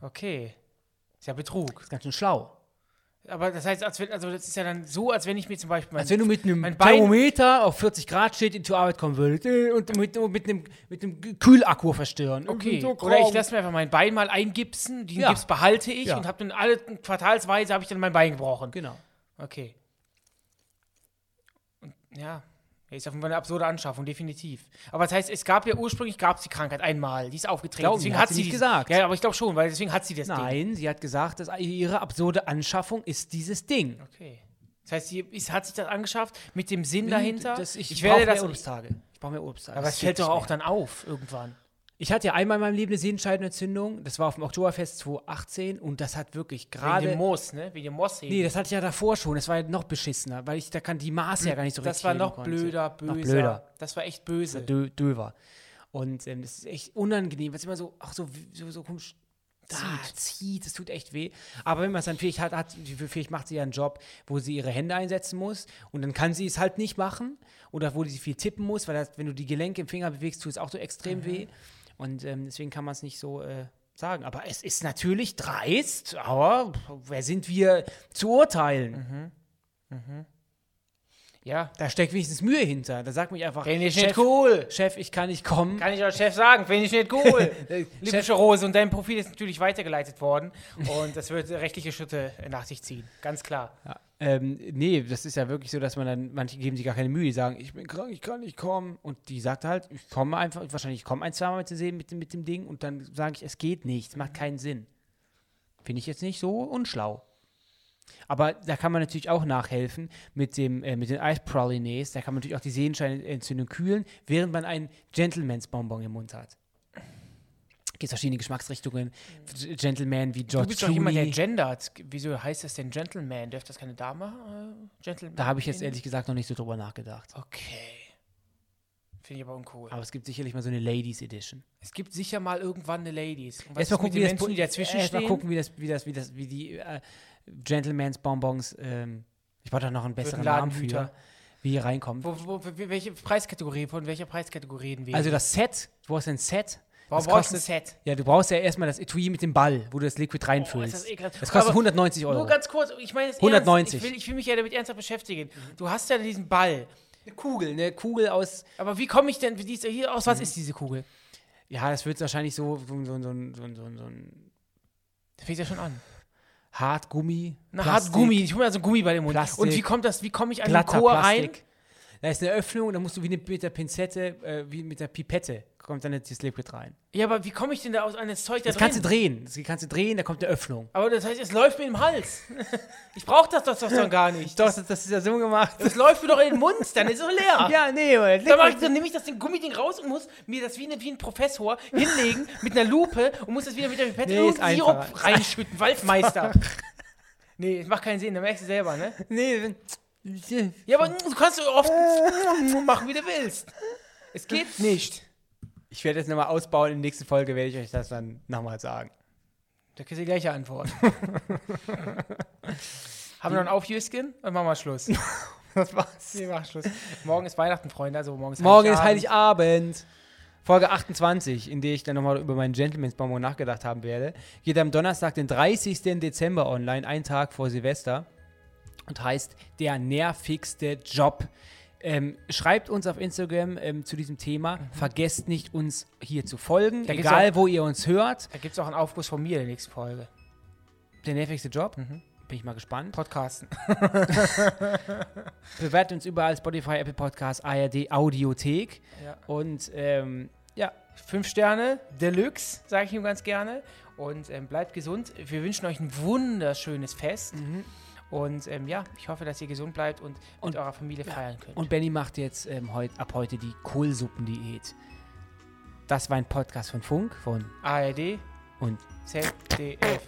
Okay. Ist ja Betrug. Ist ganz schön schlau. Aber das heißt, als wenn, also das ist ja dann so, als wenn ich mir zum Beispiel mein, Als wenn du mit einem Bein- Thermometer auf 40 Grad steht in zur Arbeit kommen würdest äh, und mit, mit, einem, mit einem Kühlakku verstören. Okay. So Oder ich lasse mir einfach mein Bein mal eingipsen, den Ja. Gips behalte ich Ja. und habe dann alle quartalsweise habe ich dann mein Bein gebrochen. Genau. Okay. Und ja, ist auf jeden Fall eine absurde Anschaffung, definitiv. Aber das heißt, es gab ja ursprünglich gab es die Krankheit einmal, die ist aufgetreten. Glauben deswegen wir, hat sie nicht gesagt. Ja, aber ich glaube schon, weil deswegen hat sie das Ding. Nein, sie hat gesagt, dass ihre absurde Anschaffung ist dieses Ding. Okay. Das heißt, sie ist, hat sich das angeschafft mit dem Sinn dahinter. Das, ich, ich werde das. mehr Urlaubstage. Ich brauche mehr Urlaubstage. Aber es fällt doch auch mehr. dann auf irgendwann. Ich hatte ja einmal in meinem Leben eine Sehenscheidenentzündung. Das war auf dem Oktoberfest 2018 und das hat wirklich gerade. Wegen dem Moos, ne? Wegen dem Moos. Nee, das hatte ich ja davor schon. Das war ja noch beschissener, weil ich da kann die Maße ja gar nicht so das richtig war heben noch konnte. blöder, böser. Noch blöder. Das war echt böse. Dö döver. Und ähm, das ist echt unangenehm, weil es immer so, auch so, so, so komisch zieht. Ah, zieht, es tut echt weh. Aber wenn man es dann vielleicht hat, hat, vielleicht macht sie ja einen Job, wo sie ihre Hände einsetzen muss und dann kann sie es halt nicht machen oder wo sie viel tippen muss, weil das, wenn du die Gelenke im Finger bewegst, tut es auch so extrem weh. Und ähm, deswegen kann man es nicht so äh, sagen. Aber es ist natürlich dreist, aber wer sind wir zu urteilen? Ja. Da steckt wenigstens Mühe hinter. Da sagt mich einfach, Finde ich Chef, nicht cool. Chef, ich kann nicht kommen. Kann ich auch Chef sagen, finde ich nicht cool. Chef, Liebliche Rose, und dein Profil ist natürlich weitergeleitet worden und das wird rechtliche Schritte nach sich ziehen. Ganz klar. Ja, ähm, nee, das ist ja wirklich so, dass man dann, manche geben sich gar keine Mühe, die sagen, ich bin krank, ich kann nicht kommen. Und die sagt halt, ich komme einfach, wahrscheinlich ich komme ein, zwei Mal zu sehen mit, dem- mit dem Ding und dann sage ich, es geht nicht, es macht keinen Sinn. Finde ich jetzt nicht so unschlau. Aber da kann man natürlich auch nachhelfen mit dem äh, mit den Eispralines. Da kann man natürlich auch die Sehenscheinentzündung kühlen, während man einen Gentleman's Bonbon im Mund hat. Gibt verschiedene Geschmacksrichtungen. G- Gentleman wie George Du bist doch jemand, der Clooney. gendert. Wieso heißt das denn Gentleman? Dürfte das keine Dame? Äh, Gentleman? Da habe ich jetzt ehrlich gesagt noch nicht so drüber nachgedacht. Okay. Finde ich aber uncool. Aber es gibt sicherlich mal so eine Ladies Edition. Es gibt sicher mal irgendwann eine Ladies. Und was Erstmal gucken, wie das, Menschen, die dazwischen erst mal gucken, wie das, wie das, wie das, wie die äh, Gentleman's Bonbons, ähm, ich brauche da noch einen besseren Namen für, wie hier reinkommen. Wo, wo, welche Preiskategorie, von welcher Preiskategorie reden wir? Also das Set, du brauchst ein Set. Warum das du ein kostet- Set? Ja, du brauchst ja erstmal das Etui mit dem Ball, wo du das Liquid Oh, reinfüllst. ist das das kostet Aber 190 Euro. Nur ganz kurz, ich meine jetzt 190. Ernst, ich, will, ich will mich ja damit ernsthaft beschäftigen. Du hast ja diesen Ball. eine Kugel, eine Kugel aus. Aber wie komme ich denn, hier, aus Mhm. was ist diese Kugel? Ja, das wird wahrscheinlich so, so, so, so, so, ein Das fängt ja schon an. Hartgummi. Na, Plastik, hart Gummi. Ich hole mir also Gummi bei dem Mund. Plastik. Und wie kommt das, wie komme ich an den Chor rein? Da ist eine Öffnung, da musst du wie eine, mit der Pinzette, äh, wie mit der Pipette, kommt dann das Liquid rein. Ja, aber wie komme ich denn da aus das Zeug da Das kannst du drin? drehen. Das kannst du drehen, da kommt eine Öffnung. Aber das heißt, es läuft mir im Hals. ich brauche das doch doch gar nicht. Doch, das, das ist ja so gemacht. Es läuft mir doch in den Mund, dann ist es leer. Ja, nee, aber Dann, mach ich, dann nehme ich das Ding Gummiding raus und muss mir das wie, eine, wie ein Professor hinlegen mit einer Lupe und muss das wieder mit der Pipette Nee, ist Sirup reinschütten. Waldmeister. nee, das macht keinen Sinn, dann merkst du selber, ne? nee, wenn- Ja, aber du kannst so oft machen, wie du willst. Es geht nicht. ich werde jetzt nochmal ausbauen. In der nächsten Folge werde ich euch das dann nochmal sagen. Da kriegst du die gleiche Antwort. Haben wir noch einen Aufjüsken? Dann machen wir Schluss. Das war's. Wir machen Schluss. Morgen ist Weihnachten, Freunde, also morgen ist Morgen ist Heiligabend. Heiligabend. Folge 28, in der ich dann nochmal über meinen Gentleman's Bonbon nachgedacht haben werde, geht am Donnerstag, den 30. Dezember online, einen Tag vor Silvester. Und heißt der nervigste Job. Ähm, schreibt uns auf Instagram ähm, zu diesem Thema. Vergesst nicht, uns hier zu folgen, Da egal auch- wo ihr uns hört. Da gibt es auch einen Aufguss von mir in der nächsten Folge. Der nervigste Job. Bin ich mal gespannt. Podcasten. Bewertet uns überall Spotify, Apple Podcasts, ARD, Audiothek. Ja. Und ähm, ja, Fünf Sterne, Deluxe, sage ich ihm ganz gerne. Und ähm, bleibt gesund. Wir wünschen euch ein wunderschönes Fest. Und ähm, ja, ich hoffe, dass ihr gesund bleibt und, Und- mit eurer Familie feiern könnt. Und Benny macht jetzt ähm, heut, ab heute die Kohlsuppendiät. Das war ein Podcast von Funk, von ARD, und ZDF.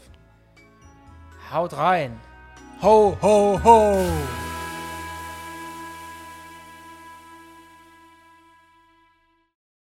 Haut rein. Ho, ho, ho!